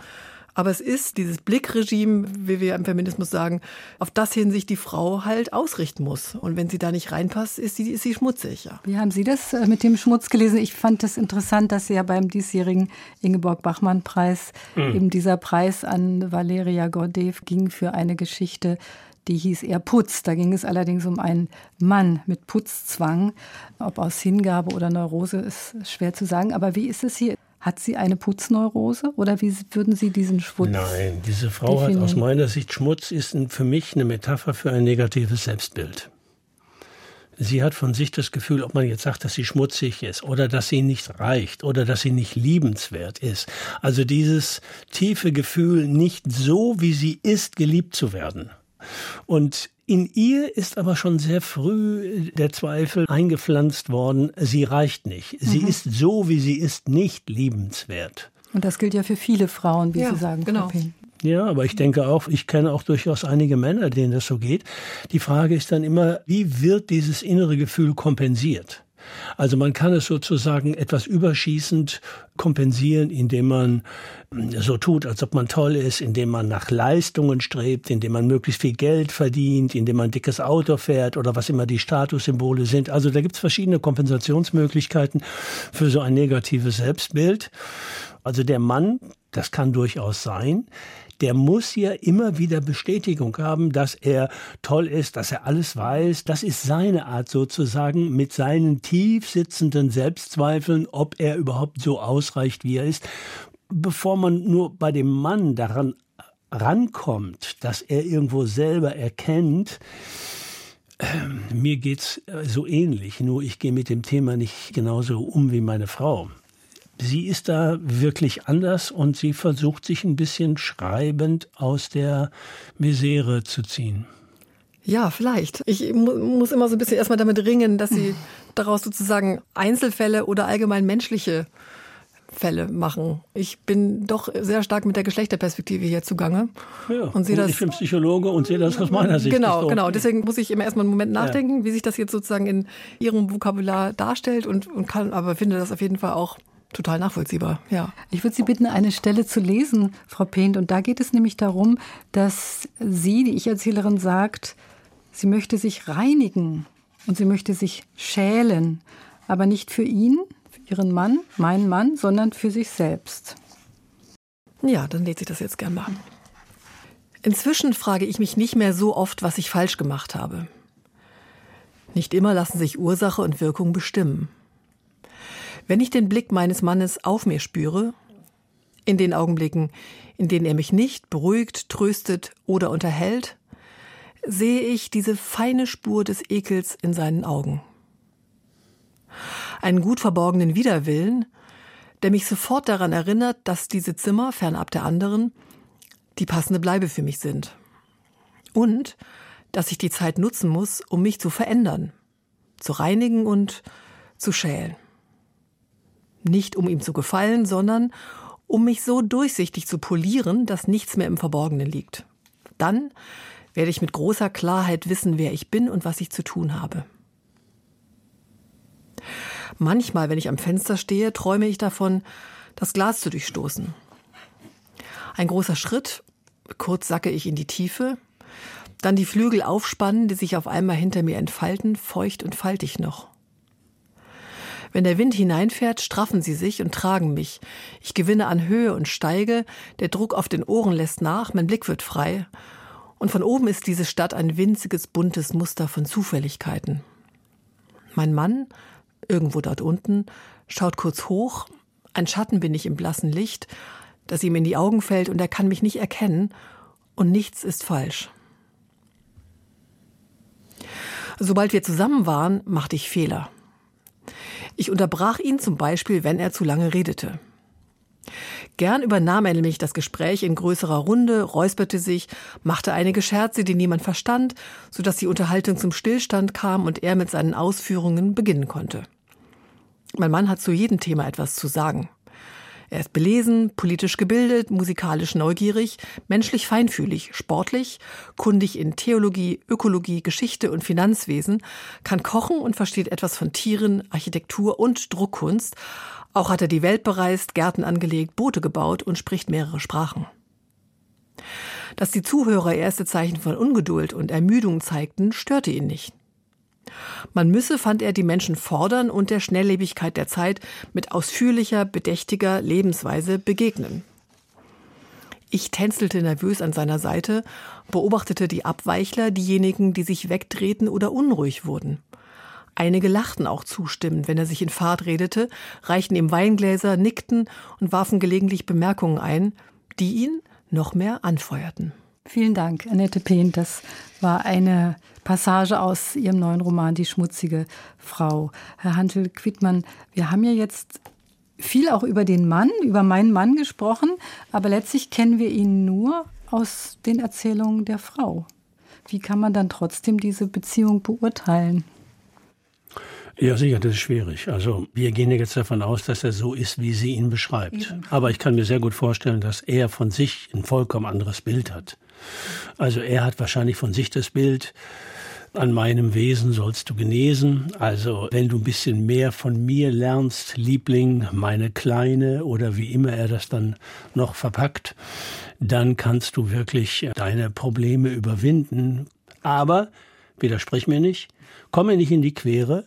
Aber es ist dieses Blickregime, wie wir im Feminismus sagen, auf das hin sich die Frau halt ausrichten muss. Und wenn sie da nicht reinpasst, ist sie, ist sie schmutzig. Ja. Wie haben Sie das äh, mit dem Schmutz gelesen? Ich fand das interessant, dass ja beim diesjährigen Ingeborg-Bachmann-Preis eben dieser Preis an Valeria Gordev ging für eine Geschichte, die hieß eher Putz. Da ging es allerdings um einen Mann mit Putzzwang. Ob aus Hingabe oder Neurose ist schwer zu sagen. Aber wie ist es hier? Hat sie eine Putzneurose oder wie würden Sie diesen Schmutz? Nein, diese Frau hat definieren? aus meiner Sicht Schmutz ist für mich eine Metapher für ein negatives Selbstbild. Sie hat von sich das Gefühl, ob man jetzt sagt, dass sie schmutzig ist oder dass sie nicht reicht oder dass sie nicht liebenswert ist. Also dieses tiefe Gefühl, nicht so wie sie ist, geliebt zu werden. Und in ihr ist aber schon sehr früh der Zweifel eingepflanzt worden, sie reicht nicht. Sie Mhm. ist so, wie sie ist, nicht liebenswert. Und das gilt ja für viele Frauen, wie Ja, Sie sagen. Genau. Pehn. Ja, aber ich denke auch, ich kenne auch durchaus einige Männer, denen das so geht. Die Frage ist dann immer, wie wird dieses innere Gefühl kompensiert? Also man kann es sozusagen etwas überschießend kompensieren, indem man mm, so tut, als ob man toll ist, indem man nach Leistungen strebt, indem man möglichst viel Geld verdient, indem man dickes Auto fährt oder was immer die Statussymbole sind. Also da gibt es verschiedene Kompensationsmöglichkeiten für so ein negatives Selbstbild. Also der Mann, das kann durchaus sein, der muss ja immer wieder Bestätigung haben, dass er toll ist, dass er alles weiß. Das ist seine Art sozusagen mit seinen tief sitzenden Selbstzweifeln, ob er überhaupt so ausreicht, wie er ist. Bevor man nur bei dem Mann daran rankommt, dass er irgendwo selber erkennt, ähm, mir geht's äh, so ähnlich, nur ich gehe mit dem Thema nicht genauso um wie meine Frau. Sie ist da wirklich anders und sie versucht sich ein bisschen schreibend aus der Misere zu ziehen. Ja, vielleicht. Ich mu muss immer so ein bisschen erstmal damit ringen, dass sie daraus sozusagen Einzelfälle oder allgemein menschliche Fälle machen. Ich bin doch sehr stark mit der Geschlechterperspektive hier zugange. Ja, und sehe das. ich bin Psychologe und sehe das aus meiner Sicht. Genau, so. genau. Deswegen muss ich immer erstmal einen Moment nachdenken, wie sich das jetzt sozusagen in ihrem Vokabular darstellt und, und kann, aber finde das auf jeden Fall auch total nachvollziehbar. Ja. Ich würde Sie bitten, eine Stelle zu lesen, Frau Pehnt. Und da geht es nämlich darum, dass sie, die Ich-Erzählerin, sagt, sie möchte sich reinigen und sie möchte sich schälen, aber nicht für ihn, für ihren Mann, meinen Mann, sondern für sich selbst. Ja, dann lese ich das jetzt gern mal. Inzwischen frage ich mich nicht mehr so oft, was ich falsch gemacht habe. Nicht immer lassen sich Ursache und Wirkung bestimmen. Wenn ich den Blick meines Mannes auf mir spüre, in den Augenblicken, in denen er mich nicht beruhigt, tröstet oder unterhält, sehe ich diese feine Spur des Ekels in seinen Augen. Einen gut verborgenen Widerwillen, der mich sofort daran erinnert, dass diese Zimmer, fernab der anderen, die passende Bleibe für mich sind. Und dass ich die Zeit nutzen muss, um mich zu verändern, zu reinigen und zu schälen. Nicht um ihm zu gefallen, sondern um mich so durchsichtig zu polieren, dass nichts mehr im Verborgenen liegt. Dann werde ich mit großer Klarheit wissen, wer ich bin und was ich zu tun habe. Manchmal, wenn ich am Fenster stehe, träume ich davon, das Glas zu durchstoßen. Ein großer Schritt, kurz sacke ich in die Tiefe, dann die Flügel aufspannen, die sich auf einmal hinter mir entfalten, feucht und faltig noch. Wenn der Wind hineinfährt, straffen sie sich und tragen mich. Ich gewinne an Höhe und steige, der Druck auf den Ohren lässt nach, mein Blick wird frei. Und von oben ist diese Stadt ein winziges, buntes Muster von Zufälligkeiten. Mein Mann, irgendwo dort unten, schaut kurz hoch, ein Schatten bin ich im blassen Licht, das ihm in die Augen fällt und er kann mich nicht erkennen und nichts ist falsch. Sobald wir zusammen waren, machte ich Fehler. Ich unterbrach ihn zum Beispiel, wenn er zu lange redete. Gern übernahm er nämlich das Gespräch in größerer Runde, räusperte sich, machte einige Scherze, die niemand verstand, so dass die Unterhaltung zum Stillstand kam und er mit seinen Ausführungen beginnen konnte. Mein Mann hat zu jedem Thema etwas zu sagen. Er ist belesen, politisch gebildet, musikalisch neugierig, menschlich feinfühlig, sportlich, kundig in Theologie, Ökologie, Geschichte und Finanzwesen, kann kochen und versteht etwas von Tieren, Architektur und Druckkunst. Auch hat er die Welt bereist, Gärten angelegt, Boote gebaut und spricht mehrere Sprachen. Dass die Zuhörer erste Zeichen von Ungeduld und Ermüdung zeigten, störte ihn nicht. Man müsse, fand er, die Menschen fordern und der Schnelllebigkeit der Zeit mit ausführlicher, bedächtiger Lebensweise begegnen. Ich tänzelte nervös an seiner Seite, beobachtete die Abweichler, diejenigen, die sich wegdrehten oder unruhig wurden. Einige lachten auch zustimmend, wenn er sich in Fahrt redete, reichten ihm Weingläser, nickten und warfen gelegentlich Bemerkungen ein, die ihn noch mehr anfeuerten. Vielen Dank, Annette Pehn. Das war eine Passage aus Ihrem neuen Roman Die schmutzige Frau. Herr Hantel-Quittmann, wir haben ja jetzt viel auch über den Mann, über meinen Mann gesprochen, aber letztlich kennen wir ihn nur aus den Erzählungen der Frau. Wie kann man dann trotzdem diese Beziehung beurteilen? Ja, sicher, das ist schwierig. Also wir gehen ja jetzt davon aus, dass er so ist, wie sie ihn beschreibt. Eben. Aber ich kann mir sehr gut vorstellen, dass er von sich ein vollkommen anderes Bild hat. Also er hat wahrscheinlich von sich das Bild, an meinem Wesen sollst du genesen. Also wenn du ein bisschen mehr von mir lernst, Liebling, meine Kleine oder wie immer er das dann noch verpackt, dann kannst du wirklich deine Probleme überwinden. Aber, widersprich mir nicht, komme nicht in die Quere,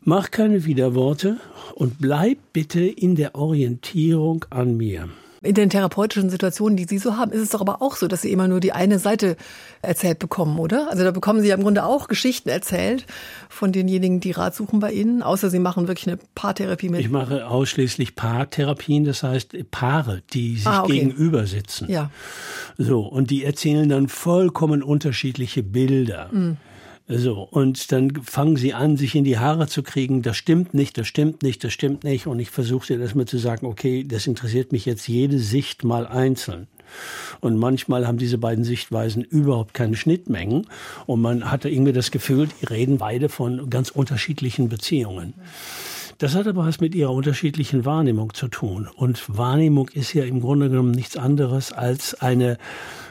mach keine Widerworte und bleib bitte in der Orientierung an mir. In den therapeutischen Situationen, die Sie so haben, ist es doch aber auch so, dass Sie immer nur die eine Seite erzählt bekommen, oder? Also da bekommen Sie ja im Grunde auch Geschichten erzählt von denjenigen, die Rat suchen bei Ihnen, außer Sie machen wirklich eine Paartherapie mit. Ich mache ausschließlich Paartherapien, das heißt Paare, die sich ah, okay. gegenüber sitzen. Ja. So, und die erzählen dann vollkommen unterschiedliche Bilder. Mhm. So, und dann fangen sie an, sich in die Haare zu kriegen, das stimmt nicht, das stimmt nicht, das stimmt nicht. Und ich versuche dir erstmal zu sagen, okay, das interessiert mich jetzt jede Sicht mal einzeln. Und manchmal haben diese beiden Sichtweisen überhaupt keine Schnittmengen. Und man hatte irgendwie das Gefühl, die reden beide von ganz unterschiedlichen Beziehungen. Das hat aber was mit ihrer unterschiedlichen Wahrnehmung zu tun. Und Wahrnehmung ist ja im Grunde genommen nichts anderes als eine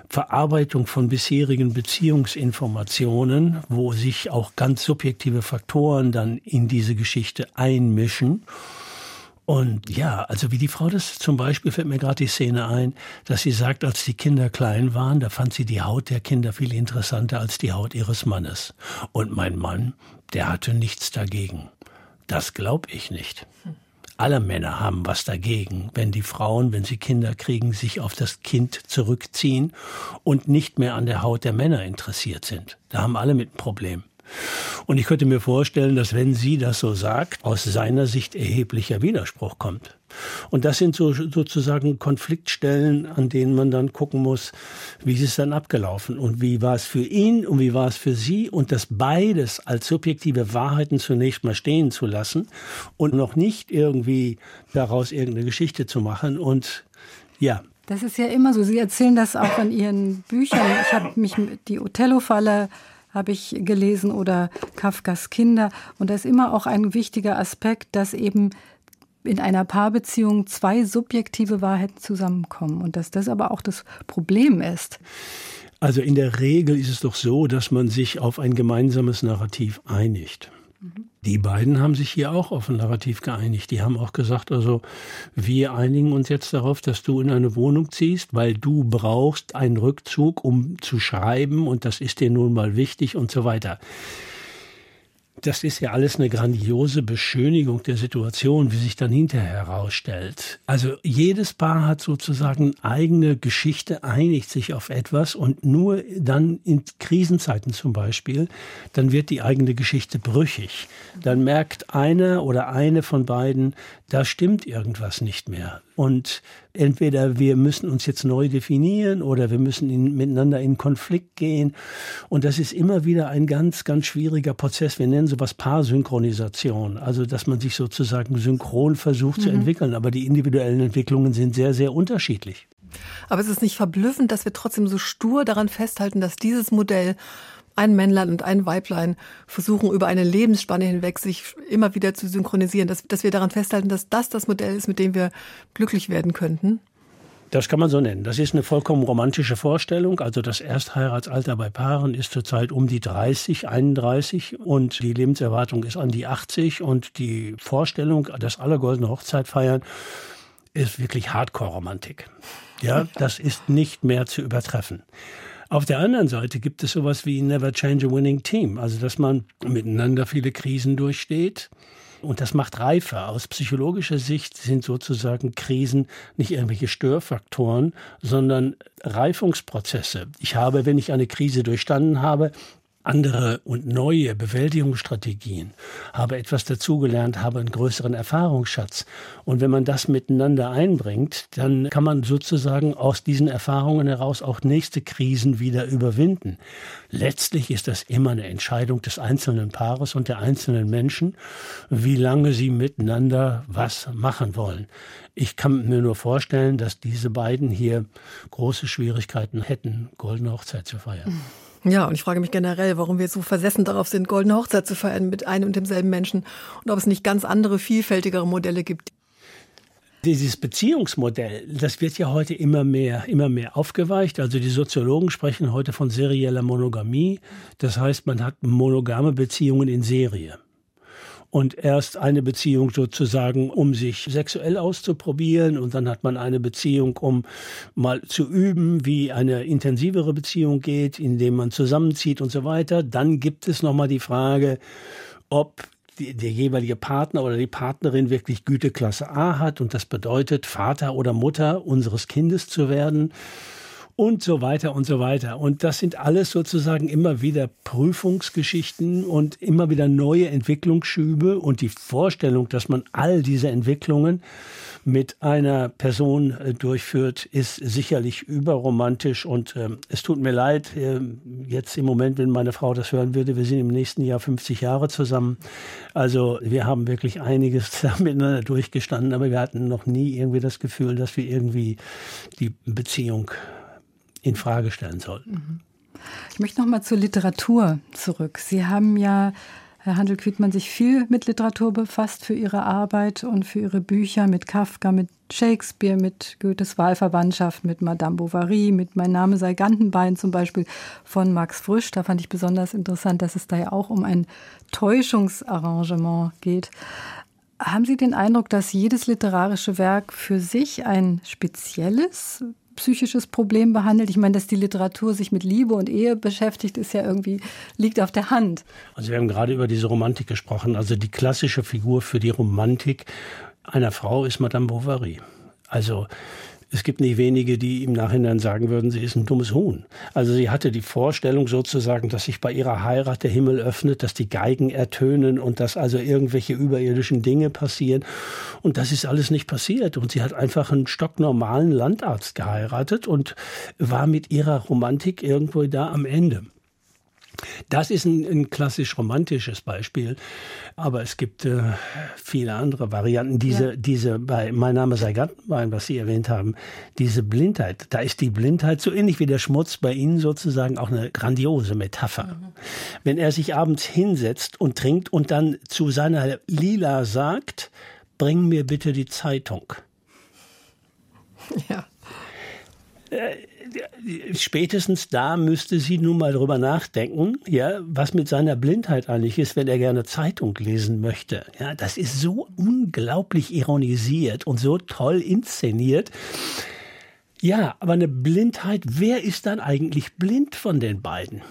Verarbeitung von bisherigen Beziehungsinformationen, wo sich auch ganz subjektive Faktoren dann in diese Geschichte einmischen. Und ja, also wie die Frau das zum Beispiel fällt mir gerade die Szene ein, dass sie sagt, als die Kinder klein waren, da fand sie die Haut der Kinder viel interessanter als die Haut ihres Mannes. Und mein Mann, der hatte nichts dagegen. Das glaube ich nicht. Alle Männer haben was dagegen, wenn die Frauen, wenn sie Kinder kriegen, sich auf das Kind zurückziehen und nicht mehr an der Haut der Männer interessiert sind. Da haben alle mit ein Problem. Und ich könnte mir vorstellen, dass wenn sie das so sagt, aus seiner Sicht erheblicher Widerspruch kommt. Und das sind so, sozusagen Konfliktstellen, an denen man dann gucken muss, wie ist es dann abgelaufen und wie war es für ihn und wie war es für sie und das beides als subjektive Wahrheiten zunächst mal stehen zu lassen und noch nicht irgendwie daraus irgendeine Geschichte zu machen und ja. Das ist ja immer so. Sie erzählen das auch in Ihren Büchern. Ich habe mich die Othello-Falle habe ich gelesen, oder Kafkas Kinder. Und da ist immer auch ein wichtiger Aspekt, dass eben in einer Paarbeziehung zwei subjektive Wahrheiten zusammenkommen und dass das aber auch das Problem ist. Also in der Regel ist es doch so, dass man sich auf ein gemeinsames Narrativ einigt. Die beiden haben sich hier auch auf ein Narrativ geeinigt. Die haben auch gesagt, also wir einigen uns jetzt darauf, dass du in eine Wohnung ziehst, weil du brauchst einen Rückzug, um zu schreiben und das ist dir nun mal wichtig und so weiter das ist ja alles eine grandiose Beschönigung der Situation, wie sich dann hinterher herausstellt. Also jedes Paar hat sozusagen eigene Geschichte, einigt sich auf etwas und nur dann in Krisenzeiten zum Beispiel, dann wird die eigene Geschichte brüchig. Dann merkt einer oder eine von beiden, da stimmt irgendwas nicht mehr. Und entweder wir müssen uns jetzt neu definieren oder wir müssen in, miteinander in Konflikt gehen. Und das ist immer wieder ein ganz, ganz schwieriger Prozess. Wir nennen sowas Paarsynchronisation. Also, dass man sich sozusagen synchron versucht mhm. zu entwickeln. Aber die individuellen Entwicklungen sind sehr, sehr unterschiedlich. Aber es ist nicht verblüffend, dass wir trotzdem so stur daran festhalten, dass dieses Modell ein Männlein und ein Weiblein versuchen über eine Lebensspanne hinweg sich immer wieder zu synchronisieren, dass, dass wir daran festhalten, dass das das Modell ist, mit dem wir glücklich werden könnten? Das kann man so nennen. Das ist eine vollkommen romantische Vorstellung. Also das Erstheiratsalter bei Paaren ist zurzeit um die 30, 31 und die Lebenserwartung ist an die 80 und die Vorstellung, dass alle goldene Hochzeit feiern, ist wirklich Hardcore-Romantik. Ja, das ist nicht mehr zu übertreffen. Auf der anderen Seite gibt es sowas wie Never Change a Winning Team, also dass man miteinander viele Krisen durchsteht. Und das macht reifer. Aus psychologischer Sicht sind sozusagen Krisen nicht irgendwelche Störfaktoren, sondern Reifungsprozesse. Ich habe, wenn ich eine Krise durchstanden habe, andere und neue Bewältigungsstrategien, habe etwas dazugelernt, habe einen größeren Erfahrungsschatz. Und wenn man das miteinander einbringt, dann kann man sozusagen aus diesen Erfahrungen heraus auch nächste Krisen wieder überwinden. Letztlich ist das immer eine Entscheidung des einzelnen Paares und der einzelnen Menschen, wie lange sie miteinander was machen wollen. Ich kann mir nur vorstellen, dass diese beiden hier große Schwierigkeiten hätten, goldene Hochzeit zu feiern. Ja, und ich frage mich generell, warum wir so versessen darauf sind, goldene Hochzeit zu feiern mit einem und demselben Menschen und ob es nicht ganz andere, vielfältigere Modelle gibt. Dieses Beziehungsmodell, das wird ja heute immer mehr, immer mehr aufgeweicht. Also die Soziologen sprechen heute von serieller Monogamie. Das heißt, man hat monogame Beziehungen in Serie und erst eine Beziehung sozusagen, um sich sexuell auszuprobieren. Und dann hat man eine Beziehung, um mal zu üben, wie eine intensivere Beziehung geht, indem man zusammenzieht und so weiter. Dann gibt es nochmal die Frage, ob der jeweilige Partner oder die Partnerin wirklich Güteklasse A hat. Und das bedeutet, Vater oder Mutter unseres Kindes zu werden und so weiter und so weiter. Und das sind alles sozusagen immer wieder Prüfungsgeschichten und immer wieder neue Entwicklungsschübe und die Vorstellung, dass man all diese Entwicklungen mit einer Person äh, durchführt, ist sicherlich überromantisch und äh, es tut mir leid, äh, jetzt im Moment, wenn meine Frau das hören würde, wir sind im nächsten Jahr 50 Jahre zusammen. Also wir haben wirklich einiges miteinander durchgestanden, aber wir hatten noch nie irgendwie das Gefühl, dass wir irgendwie die Beziehung in Frage stellen sollten. Ich möchte noch mal zur Literatur zurück. Sie haben ja, Herr Handel-Quittmann, sich viel mit Literatur befasst für Ihre Arbeit und für Ihre Bücher, mit Kafka, mit Shakespeare, mit Goethes Wahlverwandtschaft, mit Madame Bovary, mit Mein Name sei Gantenbein zum Beispiel von Max Frisch. Da fand ich besonders interessant, dass es da ja auch um ein Täuschungsarrangement geht. Haben Sie den Eindruck, dass jedes literarische Werk für sich ein spezielles psychisches Problem behandelt. Ich meine, dass die Literatur sich mit Liebe und Ehe beschäftigt, ist ja irgendwie, liegt auf der Hand. Also wir haben gerade über diese Romantik gesprochen. Also die klassische Figur für die Romantik einer Frau ist Madame Bovary. Also es gibt nicht wenige, die im Nachhinein sagen würden, sie ist ein dummes Huhn. Also sie hatte die Vorstellung sozusagen, dass sich bei ihrer Heirat der Himmel öffnet, dass die Geigen ertönen und dass also irgendwelche überirdischen Dinge passieren. Und das ist alles nicht passiert. Und sie hat einfach einen stocknormalen Landarzt geheiratet und war mit ihrer Romantik irgendwo da am Ende. Das ist ein, ein klassisch romantisches Beispiel, aber es gibt äh, viele andere Varianten. Diese, ja. diese bei Mein Name sei Gartenwein, was Sie erwähnt haben, diese Blindheit, da ist die Blindheit so ähnlich wie der Schmutz bei Ihnen sozusagen auch eine grandiose Metapher. Mhm. Wenn er sich abends hinsetzt und trinkt und dann zu seiner Lila sagt, bring mir bitte die Zeitung. Ja. Äh, spätestens da müsste sie nun mal drüber nachdenken, ja, was mit seiner Blindheit eigentlich ist, wenn er gerne Zeitung lesen möchte. Ja, das ist so unglaublich ironisiert und so toll inszeniert. Ja, aber eine Blindheit, wer ist dann eigentlich blind von den beiden?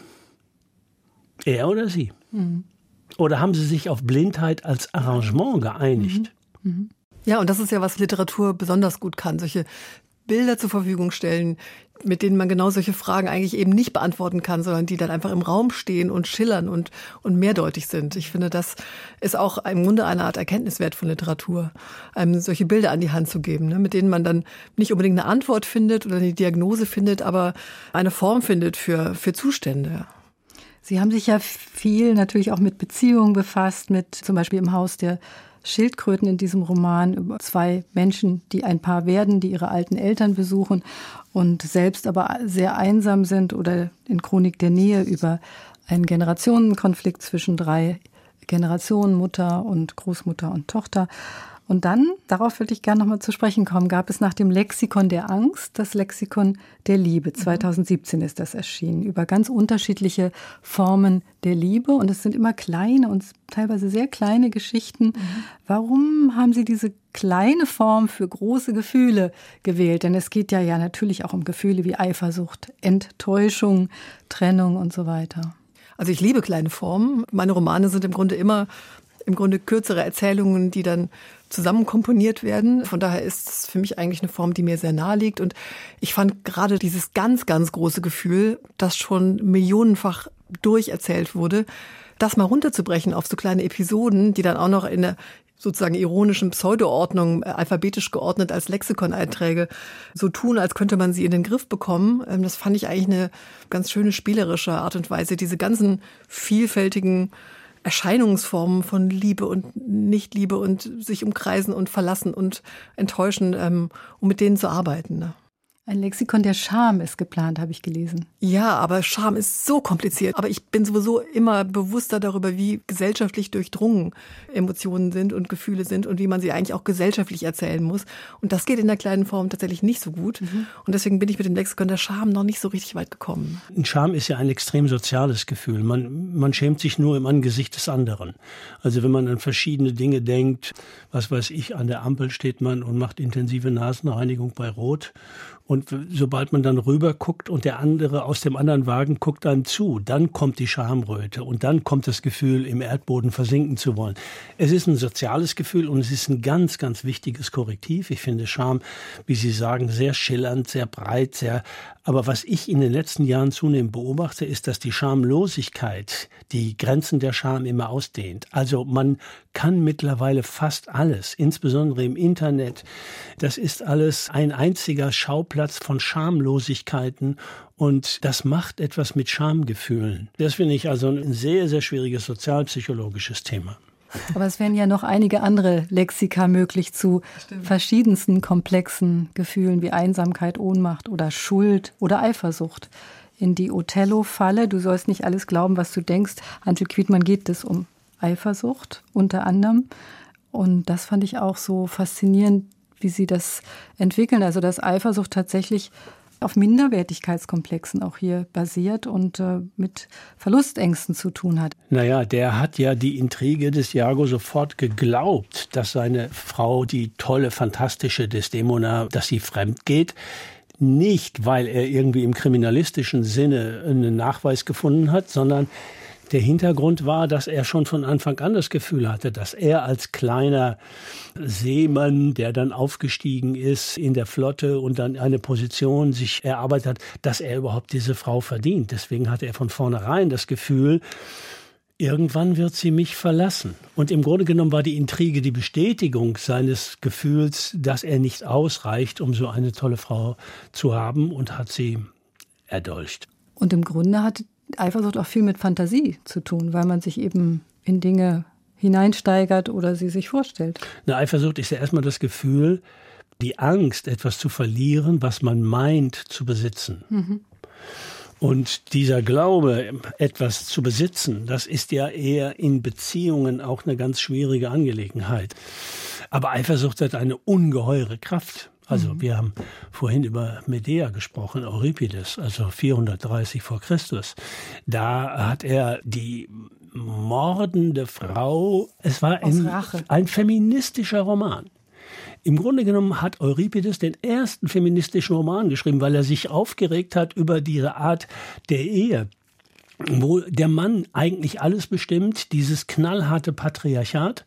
Er oder sie? Mhm. Oder haben sie sich auf Blindheit als Arrangement geeinigt? Mhm. Mhm. Ja, und das ist ja, was Literatur besonders gut kann. Solche Bilder zur Verfügung stellen, mit denen man genau solche Fragen eigentlich eben nicht beantworten kann, sondern die dann einfach im Raum stehen und schillern und, und mehrdeutig sind. Ich finde, das ist auch im Grunde eine Art Erkenntniswert von Literatur, einem solche Bilder an die Hand zu geben, ne, mit denen man dann nicht unbedingt eine Antwort findet oder eine Diagnose findet, aber eine Form findet für, für Zustände. Sie haben sich ja viel natürlich auch mit Beziehungen befasst, mit zum Beispiel im Haus der Schildkröten in diesem Roman über zwei Menschen, die ein Paar werden, die ihre alten Eltern besuchen und selbst aber sehr einsam sind oder in Chronik der Nähe über einen Generationenkonflikt zwischen drei Generationen, Mutter und Großmutter und Tochter. Und dann, darauf würde ich gerne nochmal zu sprechen kommen, gab es nach dem Lexikon der Angst das Lexikon der Liebe. 2017 mhm. ist das erschienen, über ganz unterschiedliche Formen der Liebe. Und es sind immer kleine und teilweise sehr kleine Geschichten. Mhm. Warum haben Sie diese kleine Form für große Gefühle gewählt? Denn es geht ja, ja natürlich auch um Gefühle wie Eifersucht, Enttäuschung, Trennung und so weiter. Also ich liebe kleine Formen. Meine Romane sind im Grunde immer im Grunde kürzere Erzählungen, die dann zusammen komponiert werden. Von daher ist es für mich eigentlich eine Form, die mir sehr nahe liegt. Und ich fand gerade dieses ganz, ganz große Gefühl, das schon millionenfach durcherzählt wurde, das mal runterzubrechen auf so kleine Episoden, die dann auch noch in der sozusagen ironischen Pseudoordnung äh, alphabetisch geordnet als Lexikoneinträge so tun, als könnte man sie in den Griff bekommen. Ähm, das fand ich eigentlich eine ganz schöne spielerische Art und Weise, diese ganzen vielfältigen Erscheinungsformen von Liebe und Nichtliebe und sich umkreisen und verlassen und enttäuschen, ähm, um mit denen zu arbeiten. Ne? Ein Lexikon der Scham ist geplant, habe ich gelesen. Ja, aber Scham ist so kompliziert. Aber ich bin sowieso immer bewusster darüber, wie gesellschaftlich durchdrungen Emotionen sind und Gefühle sind und wie man sie eigentlich auch gesellschaftlich erzählen muss. Und das geht in der kleinen Form tatsächlich nicht so gut. Mhm. Und deswegen bin ich mit dem Lexikon der Scham noch nicht so richtig weit gekommen. Scham ist ja ein extrem soziales Gefühl. Man, man schämt sich nur im Angesicht des anderen. Also wenn man an verschiedene Dinge denkt, was weiß ich, an der Ampel steht man und macht intensive Nasenreinigung bei Rot und sobald man dann rüber guckt und der andere aus dem anderen Wagen guckt dann zu, dann kommt die Schamröte und dann kommt das Gefühl, im Erdboden versinken zu wollen. Es ist ein soziales Gefühl und es ist ein ganz, ganz wichtiges Korrektiv. Ich finde Scham, wie Sie sagen, sehr schillernd, sehr breit, sehr aber was ich in den letzten Jahren zunehmend beobachte, ist, dass die Schamlosigkeit die Grenzen der Scham immer ausdehnt. Also man kann mittlerweile fast alles, insbesondere im Internet. Das ist alles ein einziger Schauplatz von Schamlosigkeiten und das macht etwas mit Schamgefühlen. Das finde ich also ein sehr, sehr schwieriges sozialpsychologisches Thema. Aber es wären ja noch einige andere Lexika möglich zu Stimmt. verschiedensten komplexen Gefühlen wie Einsamkeit, Ohnmacht oder Schuld oder Eifersucht. In die Othello-Falle, du sollst nicht alles glauben, was du denkst. Antje Quietmann geht es um Eifersucht unter anderem. Und das fand ich auch so faszinierend, wie sie das entwickeln. Also, dass Eifersucht tatsächlich auf Minderwertigkeitskomplexen auch hier basiert und äh, mit Verlustängsten zu tun hat. Naja, der hat ja die Intrige des Jago sofort geglaubt, dass seine Frau, die tolle, fantastische Desdemona, dass sie fremd geht. Nicht, weil er irgendwie im kriminalistischen Sinne einen Nachweis gefunden hat, sondern der Hintergrund war, dass er schon von Anfang an das Gefühl hatte, dass er als kleiner Seemann, der dann aufgestiegen ist in der Flotte und dann eine Position sich erarbeitet hat, dass er überhaupt diese Frau verdient. Deswegen hatte er von vornherein das Gefühl, irgendwann wird sie mich verlassen. Und im Grunde genommen war die Intrige die Bestätigung seines Gefühls, dass er nicht ausreicht, um so eine tolle Frau zu haben und hat sie erdolcht. Und im Grunde hat Eifersucht auch viel mit Fantasie zu tun, weil man sich eben in Dinge hineinsteigert oder sie sich vorstellt. Eine Eifersucht ist ja erstmal das Gefühl, die Angst, etwas zu verlieren, was man meint zu besitzen. Mhm. Und dieser Glaube, etwas zu besitzen, das ist ja eher in Beziehungen auch eine ganz schwierige Angelegenheit. Aber Eifersucht hat eine ungeheure Kraft. Also mhm. wir haben vorhin über Medea gesprochen, Euripides, also 430 vor Christus. Da hat er die mordende Frau, es war ein, ein feministischer Roman. Im Grunde genommen hat Euripides den ersten feministischen Roman geschrieben, weil er sich aufgeregt hat über diese Art der Ehe wo der Mann eigentlich alles bestimmt, dieses knallharte Patriarchat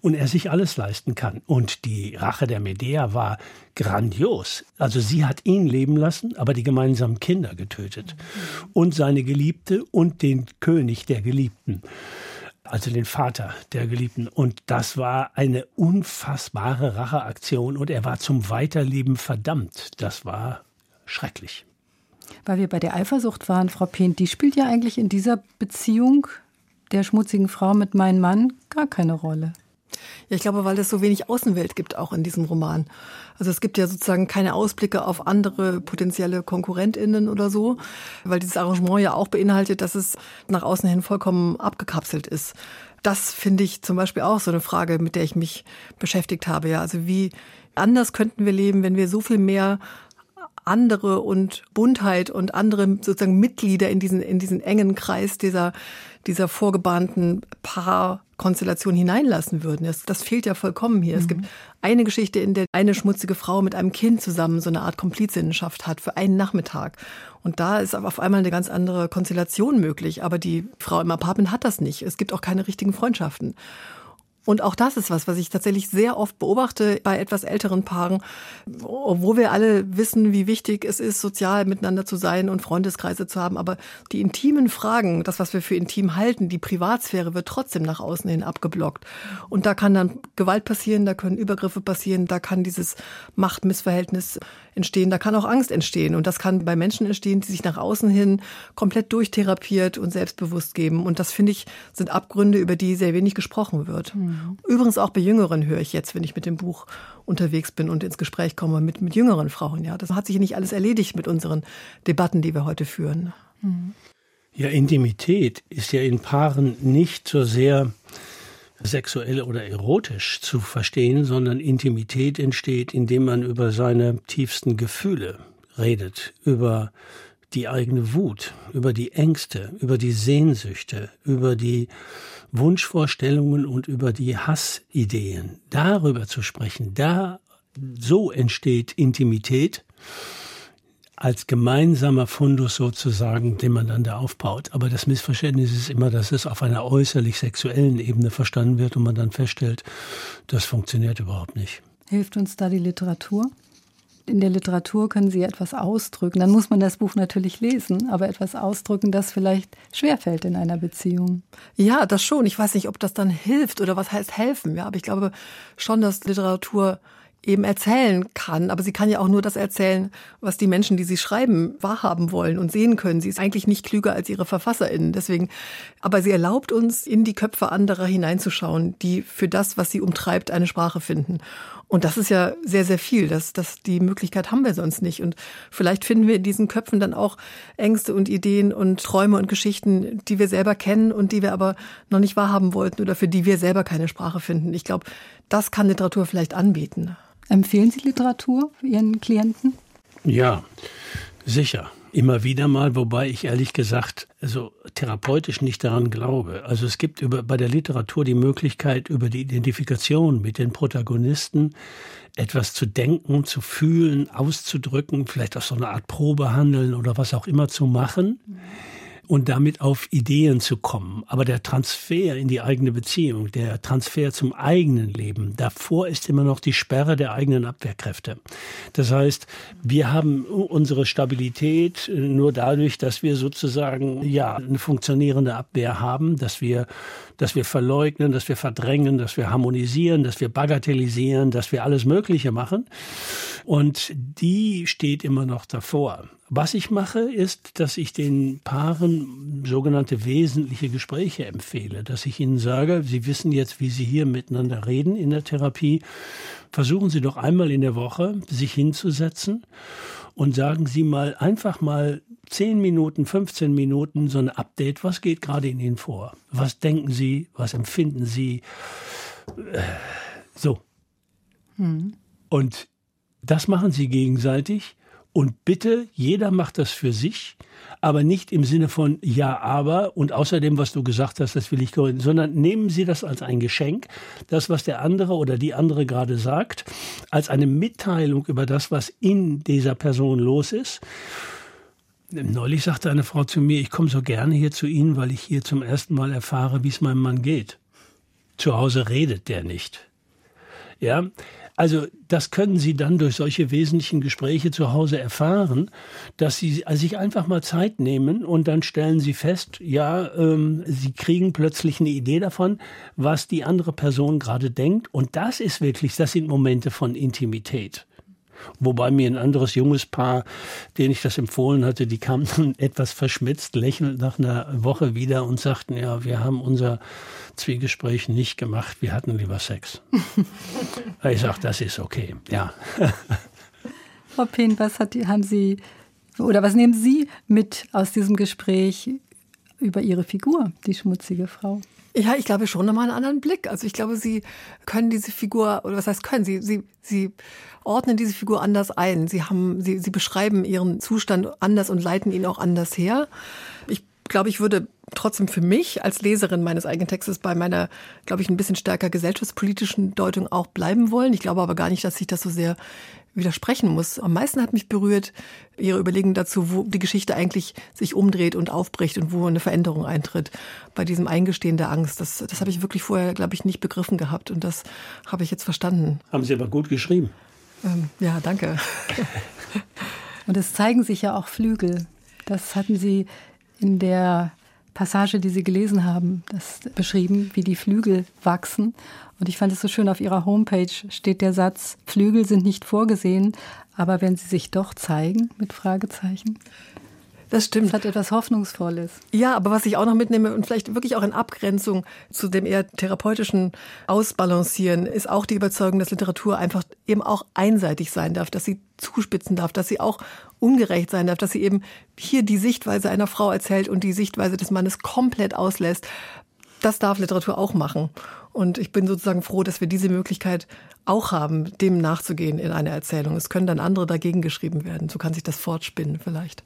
und er sich alles leisten kann. Und die Rache der Medea war grandios. Also sie hat ihn leben lassen, aber die gemeinsamen Kinder getötet. Und seine Geliebte und den König der Geliebten also den Vater der Geliebten. Und das war eine unfassbare Racheaktion und er war zum Weiterleben verdammt. Das war schrecklich. Weil wir bei der Eifersucht waren, Frau Pehn, die spielt ja eigentlich in dieser Beziehung der schmutzigen Frau mit meinem Mann gar keine Rolle. Ja, ich glaube, weil es so wenig Außenwelt gibt auch in diesem Roman. Also es gibt ja sozusagen keine Ausblicke auf andere potenzielle KonkurrentInnen oder so, weil dieses Arrangement ja auch beinhaltet, dass es nach außen hin vollkommen abgekapselt ist. Das finde ich zum Beispiel auch so eine Frage, mit der ich mich beschäftigt habe. Ja, also wie anders könnten wir leben, wenn wir so viel mehr andere und Buntheit und andere sozusagen Mitglieder in diesen, in diesen engen Kreis dieser, dieser vorgebahnten Paarkonstellation hineinlassen würden. Das, das fehlt ja vollkommen hier. Mhm. Es gibt eine Geschichte, in der eine schmutzige Frau mit einem Kind zusammen so eine Art Komplizinnenschaft hat für einen Nachmittag. Und da ist auf einmal eine ganz andere Konstellation möglich. Aber die Frau im Apartment hat das nicht. Es gibt auch keine richtigen Freundschaften. Und auch das ist was, was ich tatsächlich sehr oft beobachte bei etwas älteren Paaren, wo wir alle wissen, wie wichtig es ist, sozial miteinander zu sein und Freundeskreise zu haben. Aber die intimen Fragen, das, was wir für intim halten, die Privatsphäre wird trotzdem nach außen hin abgeblockt. Und da kann dann Gewalt passieren, da können Übergriffe passieren, da kann dieses Machtmissverhältnis entstehen, da kann auch Angst entstehen. Und das kann bei Menschen entstehen, die sich nach außen hin komplett durchtherapiert und selbstbewusst geben. Und das finde ich, sind Abgründe, über die sehr wenig gesprochen wird. Mhm. Übrigens auch bei Jüngeren höre ich jetzt, wenn ich mit dem Buch unterwegs bin und ins Gespräch komme mit, mit jüngeren Frauen. Ja, das hat sich nicht alles erledigt mit unseren Debatten, die wir heute führen. Ja, Intimität ist ja in Paaren nicht so sehr sexuell oder erotisch zu verstehen, sondern Intimität entsteht, indem man über seine tiefsten Gefühle redet, über die eigene Wut, über die Ängste, über die Sehnsüchte, über die Wunschvorstellungen und über die Hassideen. Darüber zu sprechen, da so entsteht Intimität als gemeinsamer Fundus sozusagen, den man dann da aufbaut. Aber das Missverständnis ist immer, dass es auf einer äußerlich sexuellen Ebene verstanden wird und man dann feststellt, das funktioniert überhaupt nicht. Hilft uns da die Literatur? In der Literatur können Sie etwas ausdrücken. Dann muss man das Buch natürlich lesen, aber etwas ausdrücken, das vielleicht schwerfällt in einer Beziehung. Ja, das schon. Ich weiß nicht, ob das dann hilft oder was heißt helfen. Ja, aber ich glaube schon, dass Literatur eben erzählen kann. Aber sie kann ja auch nur das erzählen, was die Menschen, die sie schreiben, wahrhaben wollen und sehen können. Sie ist eigentlich nicht klüger als ihre VerfasserInnen. Deswegen, aber sie erlaubt uns, in die Köpfe anderer hineinzuschauen, die für das, was sie umtreibt, eine Sprache finden. Und das ist ja sehr, sehr viel. Das, das, die Möglichkeit haben wir sonst nicht. Und vielleicht finden wir in diesen Köpfen dann auch Ängste und Ideen und Träume und Geschichten, die wir selber kennen und die wir aber noch nicht wahrhaben wollten oder für die wir selber keine Sprache finden. Ich glaube, das kann Literatur vielleicht anbieten. Empfehlen Sie Literatur für Ihren Klienten? Ja, sicher immer wieder mal, wobei ich ehrlich gesagt also therapeutisch nicht daran glaube. Also es gibt über, bei der Literatur die Möglichkeit, über die Identifikation mit den Protagonisten etwas zu denken, zu fühlen, auszudrücken, vielleicht auch so eine Art Probe handeln oder was auch immer zu machen. Mhm und damit auf Ideen zu kommen. Aber der Transfer in die eigene Beziehung, der Transfer zum eigenen Leben, davor ist immer noch die Sperre der eigenen Abwehrkräfte. Das heißt, wir haben unsere Stabilität nur dadurch, dass wir sozusagen, ja, eine funktionierende Abwehr haben, dass wir, dass wir verleugnen, dass wir verdrängen, dass wir harmonisieren, dass wir bagatellisieren, dass wir alles Mögliche machen. Und die steht immer noch davor. Was ich mache, ist, dass ich den Paaren sogenannte wesentliche Gespräche empfehle, dass ich ihnen sage, Sie wissen jetzt, wie Sie hier miteinander reden in der Therapie. Versuchen Sie doch einmal in der Woche, sich hinzusetzen und sagen Sie mal einfach mal 10 Minuten, 15 Minuten so ein Update. Was geht gerade in Ihnen vor? Was denken Sie? Was empfinden Sie? Äh, so. Hm. Und das machen Sie gegenseitig und bitte, jeder macht das für sich, aber nicht im Sinne von ja, aber und außerdem, was du gesagt hast, das will ich korrigieren, sondern nehmen Sie das als ein Geschenk, das, was der andere oder die andere gerade sagt, als eine Mitteilung über das, was in dieser Person los ist. Neulich sagte eine Frau zu mir, ich komme so gerne hier zu Ihnen, weil ich hier zum ersten Mal erfahre, wie es meinem Mann geht. Zu Hause redet der nicht. Ja, also das können Sie dann durch solche wesentlichen Gespräche zu Hause erfahren, dass Sie sich einfach mal Zeit nehmen und dann stellen Sie fest, ja, ähm, Sie kriegen plötzlich eine Idee davon, was die andere Person gerade denkt. Und das ist wirklich, das sind Momente von Intimität. Wobei mir ein anderes junges Paar, denen ich das empfohlen hatte, die kamen dann etwas verschmitzt, lächelnd nach einer Woche wieder und sagten, ja, wir haben unser Zwiegespräch nicht gemacht, wir hatten lieber Sex. ich sage, das ist okay, ja. Frau Pehn, was hat, haben Sie oder was nehmen Sie mit aus diesem Gespräch über Ihre Figur, die schmutzige Frau? Ja, ich glaube schon nochmal einen anderen Blick. Also ich glaube, Sie können diese Figur, oder was heißt können, Sie, Sie, Sie ordnen diese Figur anders ein. Sie haben, Sie, Sie beschreiben Ihren Zustand anders und leiten ihn auch anders her. Ich glaube, ich würde trotzdem für mich als Leserin meines eigenen Textes bei meiner, glaube ich, ein bisschen stärker gesellschaftspolitischen Deutung auch bleiben wollen. Ich glaube aber gar nicht, dass sich das so sehr widersprechen muss. Am meisten hat mich berührt Ihre Überlegung dazu, wo die Geschichte eigentlich sich umdreht und aufbricht und wo eine Veränderung eintritt. Bei diesem Eingestehen der Angst. Das, das habe ich wirklich vorher, glaube ich, nicht begriffen gehabt und das habe ich jetzt verstanden. Haben Sie aber gut geschrieben. Ähm, ja, danke. und es zeigen sich ja auch Flügel. Das hatten Sie in der Passage, die Sie gelesen haben, das beschrieben, wie die Flügel wachsen. Und ich fand es so schön, auf Ihrer Homepage steht der Satz, Flügel sind nicht vorgesehen, aber wenn sie sich doch zeigen, mit Fragezeichen. Das stimmt. Das hat etwas Hoffnungsvolles. Ja, aber was ich auch noch mitnehme und vielleicht wirklich auch in Abgrenzung zu dem eher therapeutischen Ausbalancieren, ist auch die Überzeugung, dass Literatur einfach eben auch einseitig sein darf, dass sie zuspitzen darf, dass sie auch ungerecht sein darf, dass sie eben hier die Sichtweise einer Frau erzählt und die Sichtweise des Mannes komplett auslässt. Das darf Literatur auch machen. Und ich bin sozusagen froh, dass wir diese Möglichkeit auch haben, dem nachzugehen in einer Erzählung. Es können dann andere dagegen geschrieben werden. So kann sich das fortspinnen vielleicht.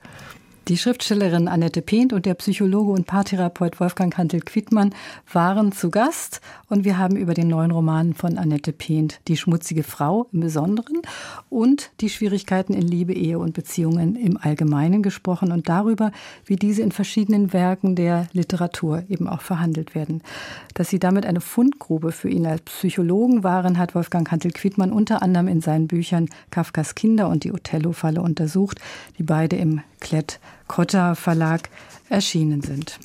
Die Schriftstellerin Annette Pehnt und der Psychologe und Paartherapeut Wolfgang Kantel-Quittmann waren zu Gast und wir haben über den neuen Roman von Annette Pehnt, Die schmutzige Frau im Besonderen und die Schwierigkeiten in Liebe, Ehe und Beziehungen im Allgemeinen gesprochen und darüber, wie diese in verschiedenen Werken der Literatur eben auch verhandelt werden. Dass sie damit eine Fundgrube für ihn als Psychologen waren, hat Wolfgang Kantel-Quittmann unter anderem in seinen Büchern Kafkas Kinder und die Othello-Falle untersucht, die beide im Klett Kotta Verlag erschienen sind.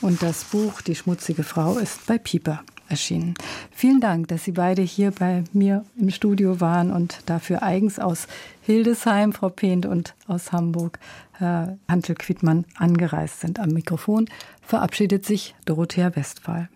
Und das Buch Die schmutzige Frau ist bei Pieper erschienen. Vielen Dank, dass Sie beide hier bei mir im Studio waren und dafür eigens aus Hildesheim, Frau Pehnt, und aus Hamburg, Herr Hantel Quittmann, angereist sind. Am Mikrofon verabschiedet sich Dorothea Westphal.